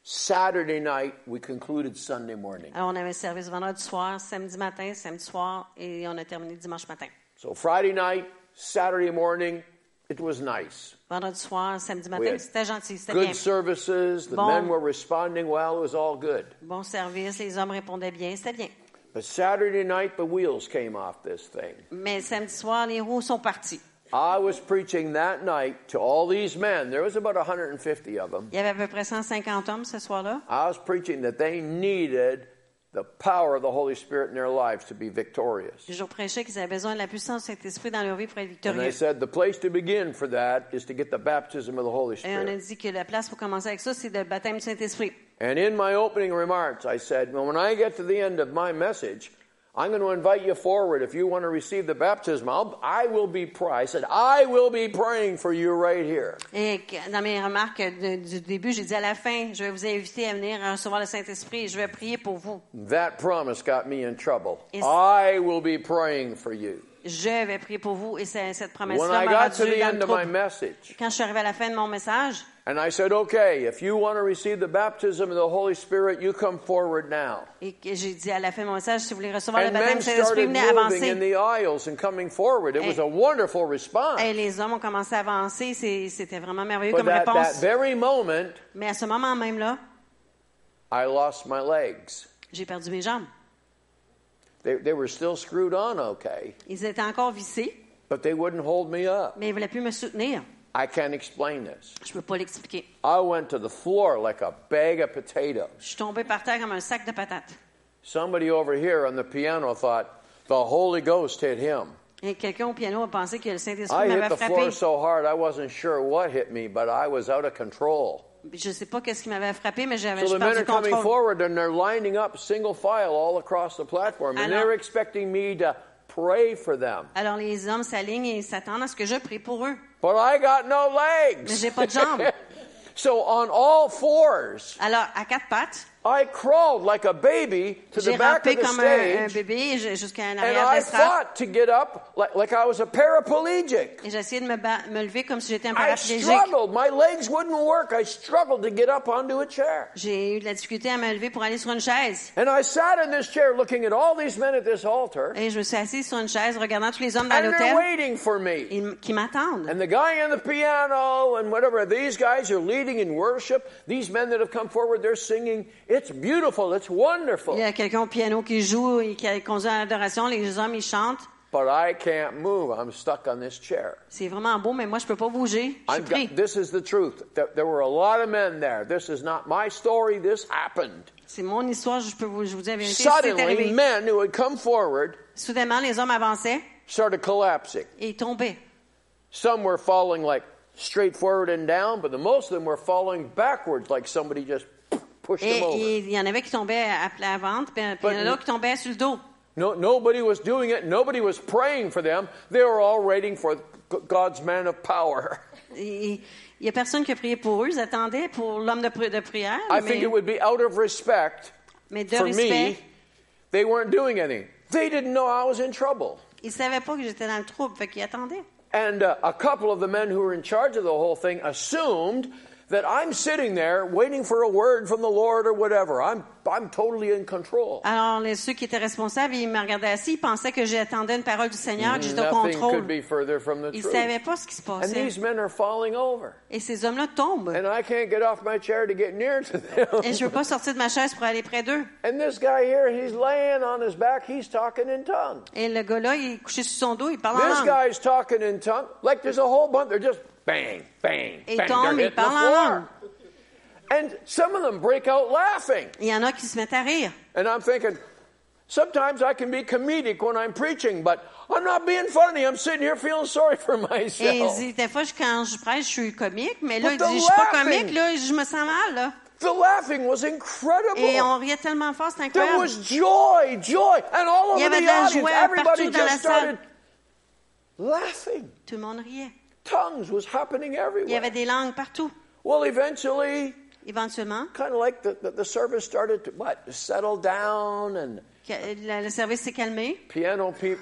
Saturday night, we concluded Sunday morning. Alors, on avait service vendredi soir, samedi matin, samedi soir, et on a terminé dimanche matin. So Friday night, Saturday morning, it was nice. Vendredi soir, samedi matin, c'était gentil, c'était bien. Good services. The Bon. men were responding well. It was all good. Bon service, les hommes répondaient bien, c'était bien. But Saturday night, the wheels came off this thing. Mais samedi soir, les roues sont partis. I was preaching that night to all these men. There was about 150 of them. Il y avait à peu près 150 hommes ce soir-là. I was preaching that they needed the power of the Holy Spirit in their lives to be victorious. Qu'ils avaient besoin de la puissance Saint-Esprit dans leur vie pour être And victorieux. they said the place to begin for that is to get the baptism of the Holy Et on a Spirit. dit que la place pour commencer avec ça, c'est le baptême du Saint-Esprit. And in my opening remarks, I said, well, when I get to the end of my message, I'm going to invite you forward if you want to receive the baptism. I'll, I will be. I said, I will be praying for you right here. Et dans mes remarques de- du début, j'ai dit à la fin, je vais vous inviter à venir recevoir le Saint-Esprit et je vais prier pour vous. That promise got me in trouble. I will be praying for you. Je vais prier pour vous et cette When promesse-là I m'a got to rendu the dans end le of my trouble. message, Quand je suis arrivée à la fin de mon message, and I said, okay, if you want to receive the baptism of the Holy Spirit, you come forward now. et j'ai dit à la fin de mon message, si vous voulez recevoir le And baptême men du Saint-Esprit, started venez moving in avancer. the aisles and coming forward. It was Eh. a wonderful response. Et les hommes ont commencé à avancer, c'était vraiment merveilleux But comme at that réponse. very moment, Mais à ce moment même là, I lost my legs. j'ai perdu mes jambes. They, they were still screwed on okay, Ils étaient encore vissés, but they wouldn't hold me up. mais ils ne voulaient plus me soutenir. I can't explain this. Je peux pas l'expliquer. I went to the floor like a bag of potatoes. Je suis tombée par terre comme un sac de patates. Somebody over here on the piano thought the Holy Ghost hit him. Et quelqu'un au piano a pensé que le I Saint-Esprit hit m'avait the floor so hard I wasn't sure what hit me, but I was out of control. Je sais pas qu'est-ce qui m'avait frappé, mais j'avais So j'ai the men perdu are le coming contrôle. forward and they're lining up single file all across the platform, and Alors- they're expecting me to pray for them. Alors les hommes s'alignent et s'attendent à ce que je prie pour eux. But I got no legs. Mais j'ai pas de jambes. so on all fours, Alors, à quatre pattes, I crawled like a baby to the back of the comme un, un stage, bébé jusqu'à and de I fought to get up like, like I was a paraplegic. Et j'ai essayé de me, ba- me lever comme si j'étais un I struggled. My legs wouldn't work. I struggled to get up onto a chair. J'ai eu de la difficulté à me lever pour aller sur une chaise. And I sat in this chair looking at all these men at this altar, Et je me suis assise sur une chaise regardant tous les hommes dans and they're waiting for me. qui m'attendent. And the guy on the piano and whatever, these guys are leading in worship. These men that have come forward, they're singing. It's beautiful. It's wonderful. Il y a quelqu'un au piano qui joue et qui conduit à l'adoration. Les hommes, ils chantent. But I can't move. I'm stuck on this chair. C'est vraiment beau, mais moi, je peux pas bouger. Je suis pris. got, this is the truth. There, there were a lot of men there. This is not my story. This happened. C'est mon histoire, je peux vous, je vous dis la vérité. Suddenly, men who had come forward Soudainement, les hommes avançaient started collapsing. et ils tombaient. Some were falling like straight forward and down, but the most of them were falling backwards, like somebody just pushed Et them over. et il y en avait qui tombaient à plat ventre, puis il y en a d'autres qui tombaient sur le dos. No, nobody was doing it. Nobody was praying for them. They were all waiting for God's man of power. Il y a personne qui a prié pour eux. Ils attendaient pour l'homme de, pri- de prière. I mais, think it would be out of respect mais de for respect, me. They weren't doing anything. They didn't know I was in trouble. ils savaient pas que j'étais dans le trouble, fait qu'ils attendaient. And uh, a couple of the men who were in charge of the whole thing assumed that I'm sitting there waiting for a word from the Lord or whatever. I'm, I'm totally in control. Alors, les, ceux qui étaient responsables, ils me regardaient assis, ils pensaient que j'attendais une parole du Seigneur, que j'étais au Nothing could be further from the Ils truth. savaient pas ce qui se passait. And these men are falling over. Et ces hommes-là tombent. And I can't get off my chair to get near to them. Et je veux pas sortir de ma chaise pour aller près d'eux. And this guy here, he's laying on his back, he's talking in tongues. Et le gars-là, il est couché sur son dos, il parle en langue. This guy's talking in tongues. Like there's a whole bunch, they're just bang, bang, Et bang. tombe, They're il hitting the floor. And some of them break out laughing. Il y en a qui se mettent à rire. And I'm thinking, sometimes I can be comedic when I'm preaching, but I'm not being funny. I'm sitting here feeling sorry for Et il myself. dit, des fois, quand je prêche, je suis comique, mais là, But il the dit, je suis pas laughing- comique, là, je me sens mal, là. The laughing was incredible. Et on riait tellement fort, c'est There was joy, joy, and all over the audience, everybody just started laughing. Tout le monde riait. Tongues was happening Il y everywhere. avait des langues partout. Well, eventually, Éventuellement, kind of like the, the, the service started to what settle down, and que- euh, le service s'est calmé. piano pe-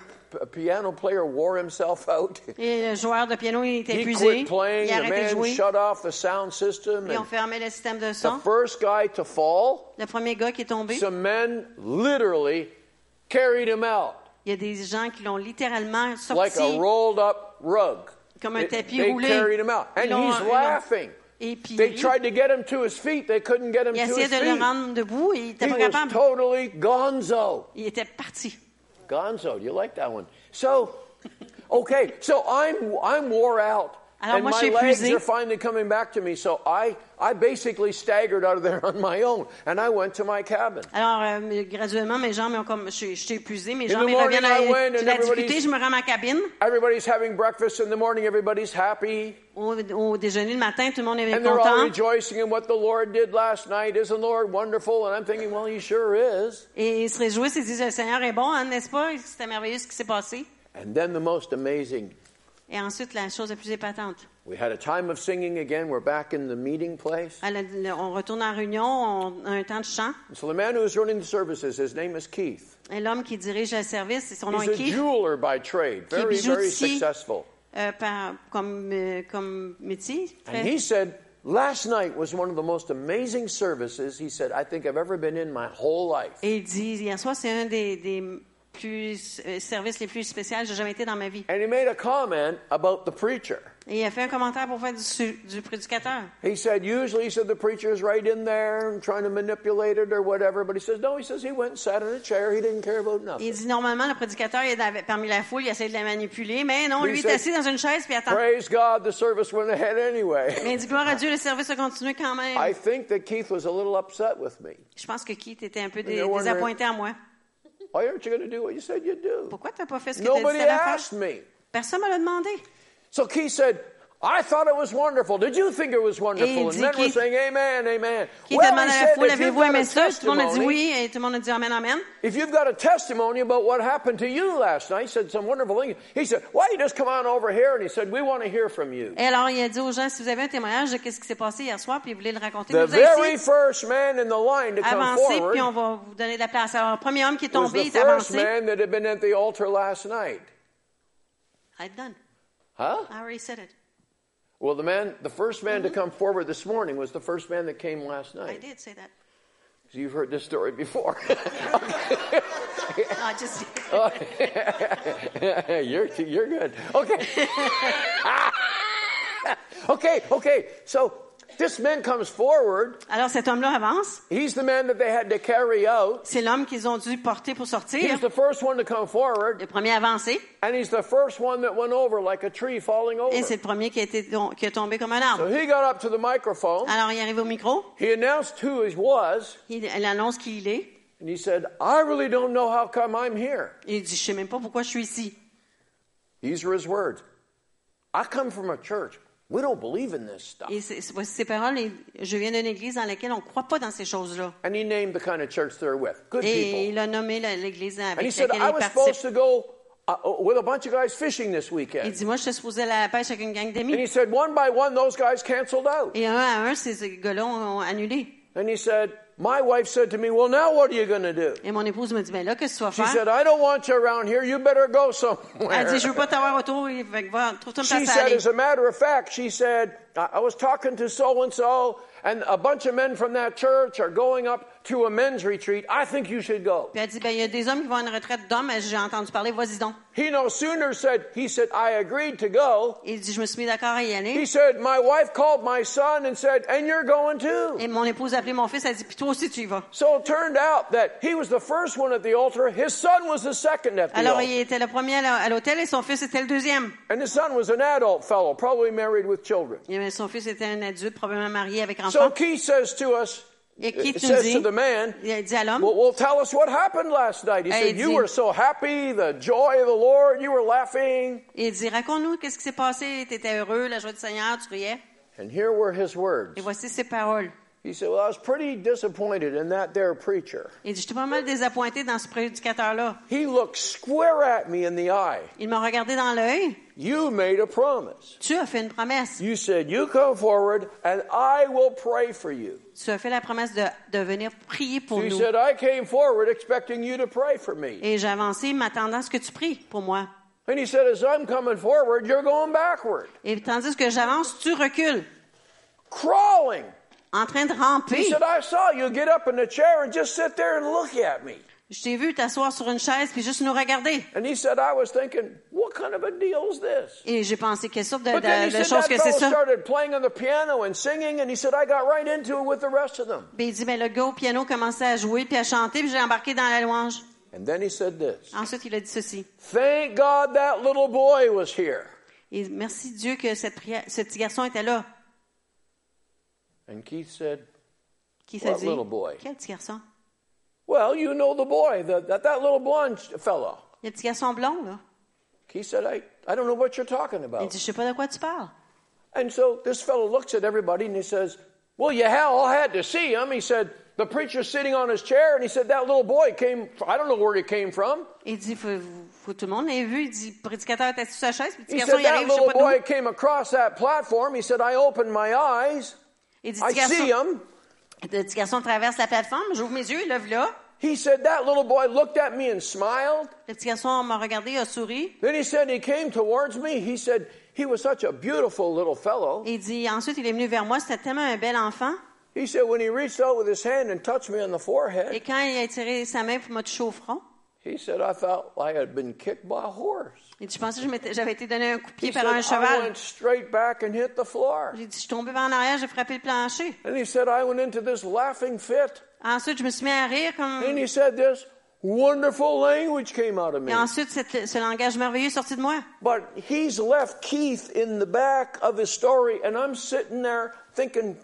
piano player wore himself out. Et le joueur de piano, il était épuisé. He quit playing. Il a The arrêté de man jouer. shut off the sound system. Ils ont fermé le système de the first guy to fall, Le premier gars qui est tombé, some men literally carried him out il y a des gens qui l'ont littéralement sorti. like a rolled up rug. Comme un They- tapis they roulé. carried him out, and Ils l'ont- he's ils l'ont- laughing. Et puis, They tried to get him to his feet. They couldn't get him il to essayait his de le feet. rendre debout et il était He pas was capable. totally gonzo. Il était parti. Gonzo, you like that one? So, okay, so I'm I'm wore out, Alors, and moi, my legs are finally coming back to me. So I I basically staggered out of there on my own, and I went to my cabin. Alors, euh, graduellement, mes jambes ont comme, je, je suis épuisé, mes jambes reviennent à I went and la everybody's- difficulté, je me rends à ma cabine. Everybody's having breakfast in the morning. Everybody's happy, Au, au déjeuner le matin, tout le monde est and they're all rejoicing in what the Lord did last night. Isn't the Lord wonderful? And I'm thinking, well, He sure is. Et ils se réjouissent, ils disent, le Seigneur est bon, hein, n'est-ce pas? C'était merveilleux ce qui s'est passé. And then the most amazing. Et ensuite, la chose la plus épatante. We had a time of singing again. We're back in the meeting place. On retourne en réunion, on a un temps de chant. So the man who was running the services, his name is Keith. Et l'homme qui dirige le service, son nom He's est a Keith, jeweler by trade, est very, very bijoutier. successful. euh, par- comme, euh, comme métier. And he said, last night was one of the most amazing services, he said, I think I've ever been in my whole life. Et il dit, hier soir, c'est un des, des plus, euh, services les plus spéciaux que j'ai jamais été dans ma vie. And he made a comment about the preacher. Et il a fait un commentaire pour faire du, du prédicateur. He said, usually, he said, the preacher's right in there and trying to manipulate it or whatever. But he says, no, he says, he went and sat in a chair. He didn't care about nothing. Il dit, normalement, le prédicateur il est parmi la foule, il essaie de la manipuler, mais non, lui, il est assis dans une chaise, puis attend. Praise God, the service went ahead anyway. Mais il dit, gloire à Dieu, le service a continué quand même. I think that Keith was a little upset with me. Je pense que Keith était un peu désappointé en moi. Why aren't you going to do what you said you'd do? Pourquoi t'as pas fait ce que dit Nobody que t'allais faire? asked me. Personne me l'a demandé. So Keith said, I thought it was wonderful. Did you think it was wonderful? And men were saying, Amen, Amen. Keith Well, a demandé he à la said, foule, if you've avez-vous got aimé a ça? Tout le monde a dit testimony- oui, et tout le monde a dit amen, amen. If you've got a testimony about what happened to you last night, he said some wonderful thing. He said, Why don't you just come on over here? And he said, We want to hear from you. Et alors, il a dit aux gens, si vous avez un témoignage de qu'est-ce qui s'est passé hier soir, puis vous voulez le raconter, The vous very ici, first man in the line to come avancez, forward puis on va vous donner de la place. Alors, le premier homme qui est tombé, the il est first man that had been at the altar last night. I'm done. Huh? I already said it. Well, the man, the first man to mm-hmm. come forward this morning was the first man that came last night. I did say that. You've heard this story before. I just, oh, you're you're good. Okay. okay, okay. So this man comes forward. alors, cet homme-là avance. He's the man that they had to carry out. C'est l'homme qu'ils ont dû porter pour sortir. He's the first one to come forward, Le premier avancé. and he's the first one that went over like a tree falling over. Et c'est le premier qui a, été, qui a tombé comme un arbre. So he got up to the microphone. Alors, il arrive au micro. He announced who he was, Il, il annonce qui il est. and he said, "I really don't know how come I'm here." Il dit, je sais même pas pourquoi je suis ici. These are his words. I come from a church. We don't believe in this stuff. Et voici ses paroles. Je viens d'une église dans laquelle on ne croit pas dans ces choses-là. And he named the kind of church they're with. Good Et people. il a nommé l'église And he avec said, laquelle I il was participe. supposed to go uh, with a bunch of guys fishing this Il weekend. dit, moi, je suis supposé aller à la pêche avec une gang And d'amis. he said, one by one, those guys canceled out. Et un à un, ces gars-là ont, ont annulé. And he said, my wife said to me, Well, now what are you going to do? Et mon épouse me dit, ben là, qu'est-ce que tu vas She faire? said, I don't want you around here. You better go Elle somewhere. dit, je veux pas t'avoir autour, fait que va, trouve-toi une She place à said, aller. as a matter of fact, she said, I I was talking to so and so, and a bunch of men from that church are going up to a men's retreat. I think you should go. Puis elle dit, ben, il y a des hommes qui vont à une retraite d'hommes, j'ai entendu parler, vas-y donc. He no sooner said, he said, I agreed to go. Il dit, je me suis mis d'accord à y He said, my wife called my son and said, and you're going too. Et mon épouse a appelé mon fils, elle dit, puis toi aussi tu y vas. So it turned out that he was the first one at the altar. His son was the second at the Alors, altar. il était le premier à la- à l'hôtel et son fils était le deuxième. And his son was an adult fellow, probably married with children. Et son fils était un adulte, probablement marié avec So enfant. Keith says to us, it says dit, to the man, il a dit à l'homme, well, well, tell us what happened last night. He Hey, said, you were so happy, the joy of the Lord, you were laughing. il dit, raconte-nous qu'est-ce qui s'est passé, tu étais heureux, la joie du Seigneur, tu riais. And here were his words. Et voici ses paroles. He said, well, I was pretty disappointed in that there preacher. Il dit, j'étais pas mal désappointé dans ce prédicateur-là. He looked square at me in the eye. Il m'a regardé dans l'œil. You made a promise. Tu as fait une promesse. You said, you come forward and I will pray for you. Tu as fait la promesse de, de venir prier pour He nous. said, I came forward expecting you to pray for me. Et j'ai avancé m'attendant à ce que tu pries pour moi. And he said, as I'm coming forward, you're going backward, Et tandis que j'avance, tu recules, crawling. En train de He ramper. said, I saw you get up in the chair and just sit there and look at me. Je t'ai vu t'asseoir sur une chaise puis juste nous regarder. And he said, I was thinking, what kind of a deal is this? Et j'ai pensé quelle sorte de, he chose que c'est ça? started playing on the piano and singing, and he said, I got right into it with the rest of them. Il dit, ben, le gars au piano commençait à jouer puis à chanter puis j'ai embarqué dans la louange. And then he said this, Ensuite, il a dit ceci. Thank God that little boy was here. Et merci Dieu que cette prière, ce petit garçon était là. And Keith said, What dit? little boy? Quel petit garçon? Well, you know the boy, the, that, that little blonde fellow. Le petit garçon blond, là. Keith said, I, I don't know what you're talking about. Il dit, je sais pas de quoi tu parles. And so this fellow looks at everybody and he says, Well, you all had to see him. He said, The preacher's sitting on his chair, and he said, That little boy came, I don't know where he came from. Il dit, faut, faut tout le monde l'ait vu. Il dit, prédicateur était sur sa chaise, puis petit He garçon, said, il That arrive, je sais little boy came across that platform. He said, I opened my eyes. Garçon traverse la plateforme, j'ouvre mes yeux, il lève là. He said, That little boy looked at me and smiled. Le petit garçon m'a regardé, a souri. Then he said, He came towards me. He said, He was such a beautiful little fellow. Et il dit, ensuite, il est venu vers moi, c'était tellement un bel enfant. He said, When he reached out with his hand and touched me on the Et forehead, quand il a tiré sa main pour me toucher au front, he said, I felt I had been kicked by a horse. Il dit, je pensais que j'avais été donné un coup de pied He par said, un cheval? J'ai dit, je suis tombé en arrière, j'ai frappé le plancher. And he said, I went into this laughing fit. Ensuite, je me suis mis à rire And he said, This wonderful language came out of me. Et ensuite, cette- ce langage merveilleux est sorti de moi. But he's left Keith in the back of his story, and I'm sitting there thinking,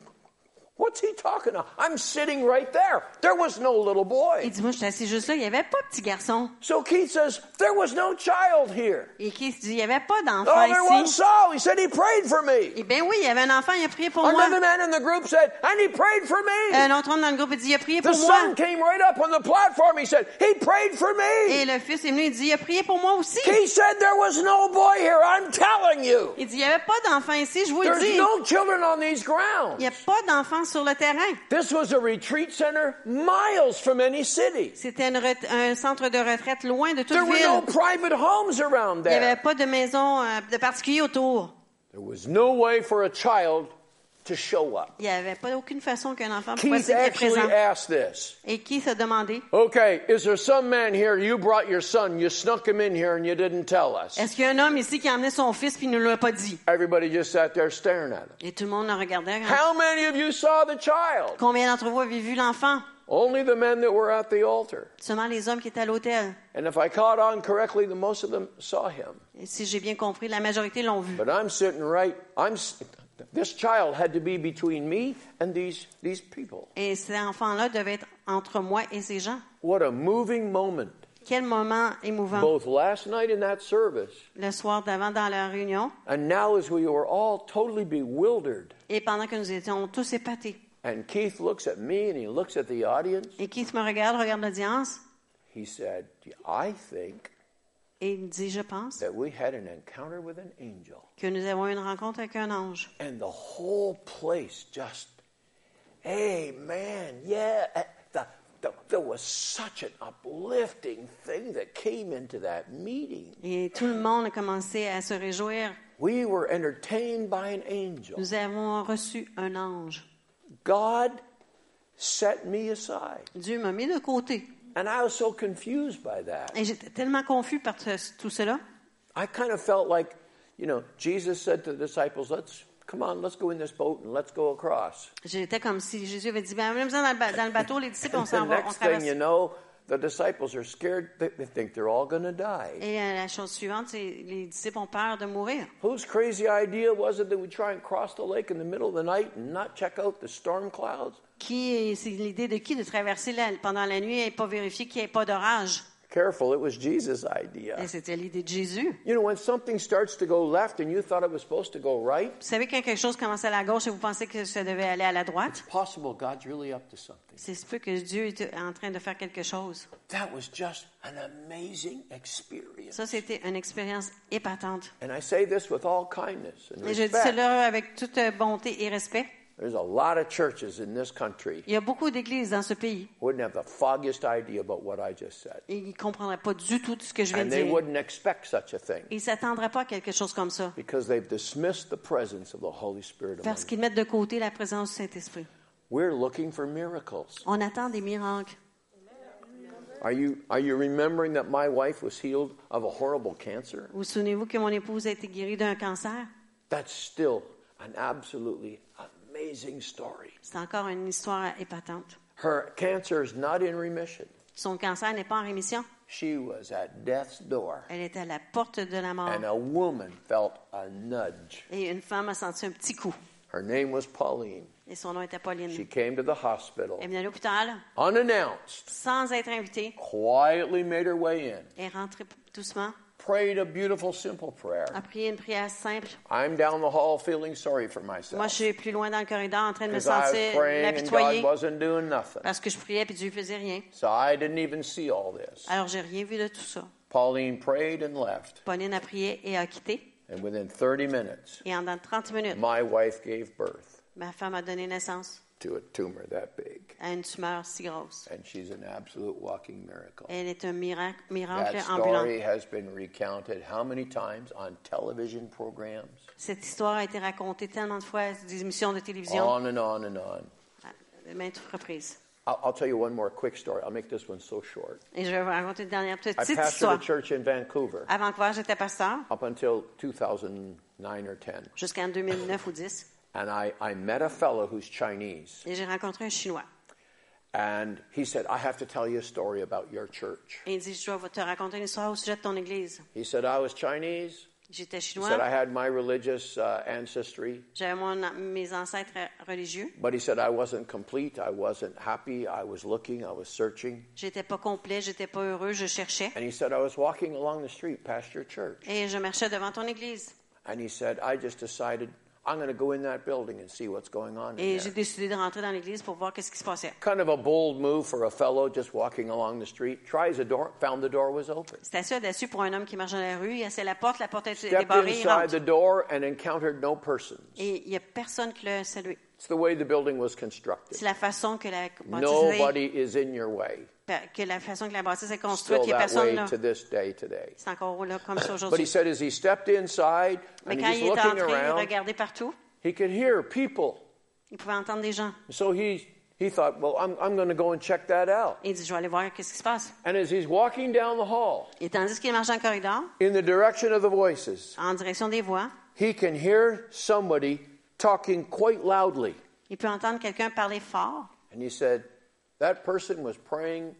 What's he talking about? I'm sitting right there. There was no little Il boy. dit, moi, j'étais assis juste là, il n'y avait pas de petit garçon. So Keith says, There was no child here. Et se dit, il n'y avait pas d'enfant Oh, there was ici. Saul. He said he prayed for me. Eh bien oui, il y avait un enfant, il a prié pour moi. Another man in the group said, And he prayed for me. Un autre homme dans le groupe, il dit, il a prié The pour moi. son came right up on the platform. He said, He prayed for me. Et le fils est venu, il dit, il a prié pour moi aussi. He said there was no boy here. I'm telling you. Il dit, il n'y avait pas d'enfant ici, je vous le There's dis. no children on these grounds. Il n'y a pas d'enfant sur le terrain. This was a retreat center miles from any city. C'était un centre de retraite loin de toute There were no ville. private homes around Il n'y avait there. pas de maison euh, de particulier autour. There was no way for a child to show up. Il n'y avait pas aucune façon qu'un enfant pouvait Keith être présent. actually asked this. Et qui s'est demandé, Okay, is there some man here? You brought your son, you snuck him in here, and you didn't tell us. est-ce qu'il y a un homme ici qui a emmené son fils puis ne l'a pas dit? Everybody just sat there staring at him. Et tout le monde en regardait. How many of you saw the child? Combien d'entre vous avez vu l'enfant? Only the men that were at the altar. Seulement les hommes qui étaient à l'hôtel. And if I caught on correctly, the most of them saw him. Et si j'ai bien compris, la majorité l'ont vu. But I'm sitting right. I'm. This child had to be between me and these these people. Et cet enfant-là devait être entre moi et ces gens. What a moving moment! Quel moment émouvant. Both last night in that service, Le soir d'avant dans la réunion and now as we were all totally bewildered. et pendant que nous étions tous épatés. And Keith looks at me and he looks at the audience. Et Keith me regarde, regarde l'audience He said, "I think et il dit, je pense that we had an encounter with an angel." que nous avons eu une rencontre avec un ange. And the whole place just Amen. Yeah. Uh, the- the- there was such an uplifting thing that came into that meeting. Et tout le monde a commencé à se réjouir. We were entertained by an angel. Nous avons reçu un ange. God set me aside. Dieu m'a mis de côté. And I was so confused by that. Et j'étais tellement confus par tout cela. I kind of felt like, you know, Jesus said to the disciples, let's come on, let's go in this boat and let's go across. J'étais comme si Jésus avait dit, ben, dans, le ba- dans le bateau, les disciples, on s'en va, on next thing you know, the disciples are scared. They, think they're all going to die. Et euh, la chose suivante, c'est les disciples ont peur de mourir. Whose crazy idea was it that we try and cross the lake in the middle of the night and not check out the storm clouds? Qui, c'est l'idée de qui de traverser la- pendant la nuit et pas vérifier qu'il n'y ait pas d'orage? Careful, it was Jesus' idea. Et c'était l'idée de Jésus. You know, when something starts to go left and you thought it was supposed to go right, Vous savez quand quelque chose commence à la gauche et vous pensez que ça devait aller à la droite? possible God's really up to something. C'est ce que Dieu est en train de faire quelque chose. That was just an amazing experience. Ça, c'était une expérience épatante. And I say this with all kindness and Et je dis cela avec toute bonté et respect. There's a lot of churches in this country Il y a beaucoup d'églises dans ce pays wouldn't have the foggiest idea about what I just said. et ils ne comprendraient pas du tout ce que je viens And de they dire. wouldn't expect such a thing Ils ne s'attendraient pas à quelque chose comme ça because they've dismissed the presence of the Holy Spirit parce qu'ils mettent de côté la présence du Saint-Esprit. We're looking for miracles. On attend des miracles. Are you, are you remembering that my wife was healed of a horrible cancer? Vous souvenez-vous que mon épouse a été guérie d'un cancer? That's still an absolutely amazing story. C'est encore une histoire épatante. Her cancer is not in remission. Son cancer n'est pas en rémission. She was at death's door, Elle était à la porte de la mort. and a woman felt a nudge. Et une femme a senti un petit coup. Her name was Pauline. Et son nom était Pauline. She came to the hospital, Elle est venue à l'hôpital unannounced, sans être invitée. quietly made her way in, Elle est rentrée doucement, prayed a beautiful, simple prayer. a prié une prière simple. I'm down the hall feeling sorry for Moi, myself je suis plus loin dans le corridor en train de me sentir parce que je priais puis Dieu faisait rien. So I didn't even see all this. Alors, j'ai rien vu de tout ça. Pauline prayed and left, Pauline a prié et a quitté. and within 30 minutes, Et en dans 30 minutes, my wife gave birth ma femme a donné naissance to a tumor that big. à une tumeur si grosse. And she's an absolute walking miracle. Elle est un miracle, miracle That ambulant. story has been recounted how many times on television programs? Cette histoire a été racontée tellement de fois à des émissions de télévision, On and on and on. à maintes reprises. I'll, I'll tell you one more quick story. I'll make this one so short. Et je vais vous raconter une dernière petite I pastored histoire. a church in Vancouver À Vancouver, j'étais pasteur up until 2009 or 10. jusqu'en 2009 ou 10. And I, I met a fellow who's Chinese. Et j'ai rencontré un Chinois. And he said, I have to tell you a story about your church. Et il dit, je dois te raconter une histoire au sujet de ton église. He said, I was Chinese. J'étais He chinois. said, I had my religious uh, ancestry. J'avais mon- mes ancêtres religieux. But he said, I wasn't complete. I wasn't happy. I was looking. I was searching. J'étais pas complet, j'étais pas heureux, je cherchais. And he said, I was walking along the street past your church. Et je marchais devant ton église. And he said, I just decided I'm going to go in that building and see what's going on Et j'ai décidé de rentrer dans l'église pour voir qu'est-ce qui se passait. Kind of a bold move for a fellow just walking along the street. Tries the door, found the door was open. C'était assez audacieux pour un homme qui marche dans la rue. Il a la porte, la porte était Stepped débarrée, il inside the door and encountered no persons. Et il n'y a personne qui l'a salué. It's the way the building was constructed. C'est la façon que la bâtisse Nobody is in your way. Que la façon que la bâtisse est construite, il n'y a that personne way là. to this day today. C'est encore là comme ça But he aujourd'hui. said as he stepped inside Mais and quand he's il est entré, il around, regardait partout. he could hear people. Il pouvait entendre des gens. So he, he thought, well, I'm, I'm going to go and check that out. Il dit, je vais aller voir qu'est-ce qui se passe. And as he's walking down the hall Et tandis qu'il marche dans le corridor, in the direction of the voices, en direction des voix, he can hear somebody talking quite loudly. il peut entendre quelqu'un parler fort. And he said, that person was praying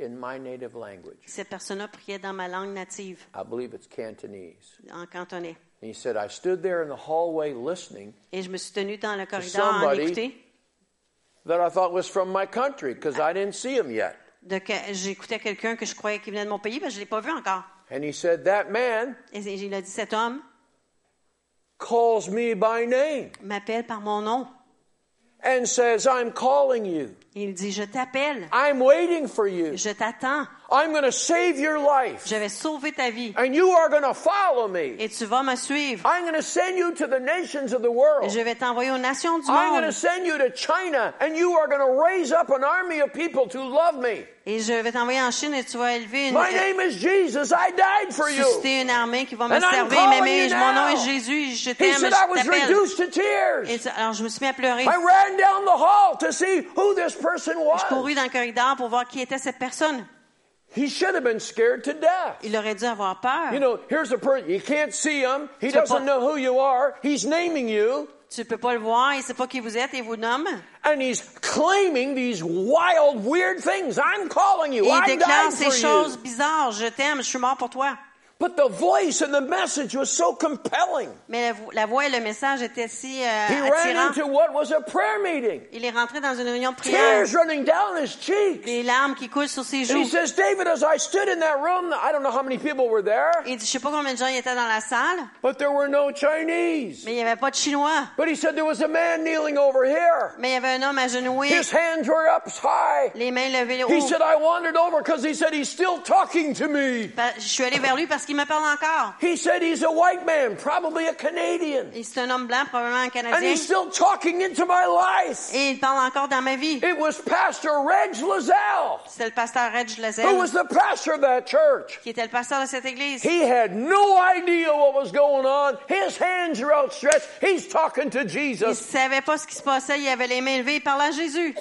in my native language. Cette personne-là priait dans ma langue native, I believe it's Cantonese. en cantonais. And he said, I stood there in the hallway listening Et je me suis tenue dans le corridor en somebody- écouter. that I thought was from my country because I didn't see him yet. De que j'écoutais quelqu'un que je croyais qui venait de mon pays, mais je ne l'ai pas vu encore. And he said, That man Et il a dit, cet homme calls me by name. m'appelle par mon nom. And says, I'm calling you. Il dit, je t'appelle, I'm waiting for you. je t'attends, I'm going to save your life. je vais sauver ta vie And you are going to follow me. et tu vas me suivre. I'm going to send you to the nations of the world. Je vais t'envoyer aux nations du I'm going to monde send you to China, and you are going to raise up an army of people to love me. et je vais t'envoyer en Chine et tu vas élever une, My name is Jesus. I died for you. susciter une armée qui va me And servir. you mon nom est Jésus, je t'aime, t'appelle. Et alors je me suis mis à pleurer. I ran down the hall to see who this person Je was. courus dans le corridor pour voir qui était cette personne. He should have been scared to death. Il aurait dû avoir peur. You know, here's a person, you can't see him. He Tu doesn't pas- know who you are. He's naming you. Tu peux pas le voir, il sait pas qui vous êtes et il vous nomme. And he's claiming these wild, weird things. I'm calling you. Et il I déclare died ces for choses you. bizarres. Je t'aime, je suis mort pour toi. But the voice and the message was so compelling. Mais la, vo- la voix et le message étaient si euh, He ran attirants. into what was a prayer meeting. Il est rentré dans une réunion de prière. Tears running down his cheeks. Des larmes qui coulent sur ses And he joues. says, David, as I stood in that room, I don't know how many people were there, Il dit, je sais pas combien de gens étaient dans la salle, but there were no Chinese. mais il y avait pas de Chinois. But he said there was a man kneeling over here. Mais il y avait un homme agenouillé, His hands were up high. les mains levées He haut. said, I wandered over because he said he's still talking to me. Pa- Je suis allée vers lui parce qu'il me parle encore. He said he's a white man, probably a Canadian. Et c'est un homme blanc, probablement un And he's still talking into my life. Et il parle encore dans ma vie. It was Pastor Reg Lazelle, C'est le pasteur Reg who was the pastor of that church. qui était le pasteur de cette église. He had no idea what was going on. His hands are outstretched. He's talking to Il Jesus. savait pas ce qui se passait, il avait les mains levées, il parlait à Jésus.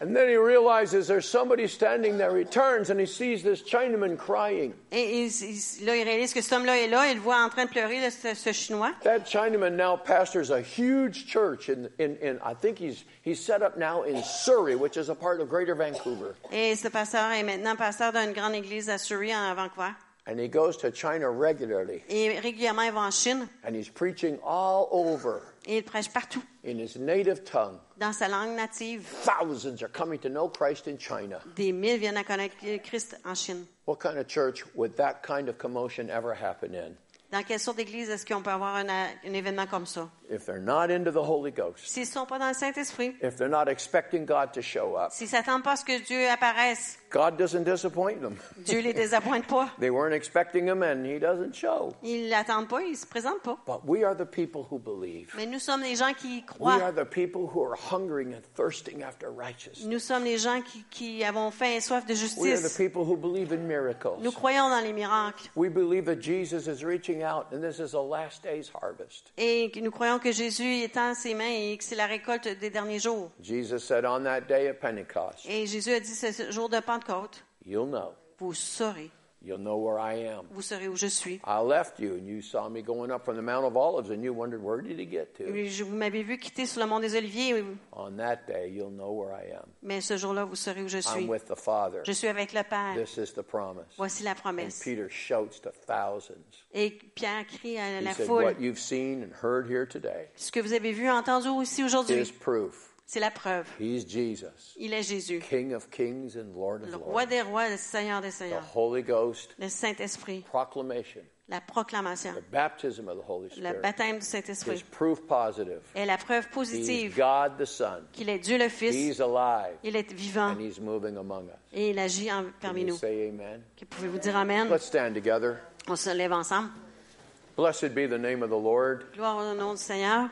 And then he realizes there's somebody standing there. He turns and he sees this Chinaman crying. Et il- il- là, il réalise que cet homme-là est là, il voit en train de pleurer, là, ce, ce Chinois. That Chinaman now pastors a huge church in, in, in I think he's, he's set up now in Surrey, which is a part of Greater Vancouver. Et ce pasteur est maintenant pasteur d'une grande église à Surrey, en Vancouver. And he goes to China regularly. Et régulièrement, il va en Chine And he's preaching all over et il prêche partout, in his native tongue. dans sa langue native. Thousands are coming to know Christ in China. Des mille viennent à connaître Christ en Chine. What kind of church would that kind of commotion ever happen in? Dans quelle sorte d'église est-ce qu'on peut avoir un, un événement comme ça? If they're not into the Holy Ghost, S'ils ne sont pas dans le Saint-Esprit, if they're not expecting God to show up, s'ils ne s'attendent pas à ce que Dieu apparaisse, God doesn't disappoint them. Dieu les désappointe pas. They weren't expecting him and he doesn't show. Ils l'attendent pas, ils se présentent pas. But we are the people who believe. Mais nous sommes les gens qui We croient. are the people who are hungering and thirsting after righteousness. Nous sommes les gens qui, qui avons faim et soif de We are the justice. people who believe in miracles. Nous croyons dans les miracles. We believe that Jesus is reaching out and this is a last day's harvest. Et nous croyons que Jésus étend ses mains et que c'est la récolte des derniers jours. Jesus said on that day of Pentecost, Et Jésus a dit ce jour de Pentecôte, You'll know. vous saurez, You'll know where I am. vous saurez où je suis. I left you and you saw me going up from the Mount of Olives and you wondered where did he get to? Vous m'avez vu quitter sur le mont des Oliviers, On that day, you'll know where I am. mais ce jour-là, vous saurez où je suis. I'm with the Father. Je suis avec le Père. This is the promise. Voici la And promesse. Peter shouts to thousands. Et Pierre crie à He la said, foule, What you've seen and heard here today ce que vous avez vu et entendu aussi is aujourd'hui, proof. C'est la preuve. He's Jesus, Il est Jésus, King of kings and Lord of le roi des rois, le Seigneur des The Seigneurs, Holy Ghost le Saint-Esprit, proclamation, la proclamation, the baptism of the Holy le Spirit baptême du Saint-Esprit proof positive. est la preuve positive God the Son. qu'il est Dieu le Fils, He's alive il est vivant and He's moving among us. et il agit en- Can parmi you nous. say amen? Que Pouvez-vous dire Amen? Let's stand together. On se lève ensemble. Blessed be the name of the Lord. Gloire au nom du Seigneur.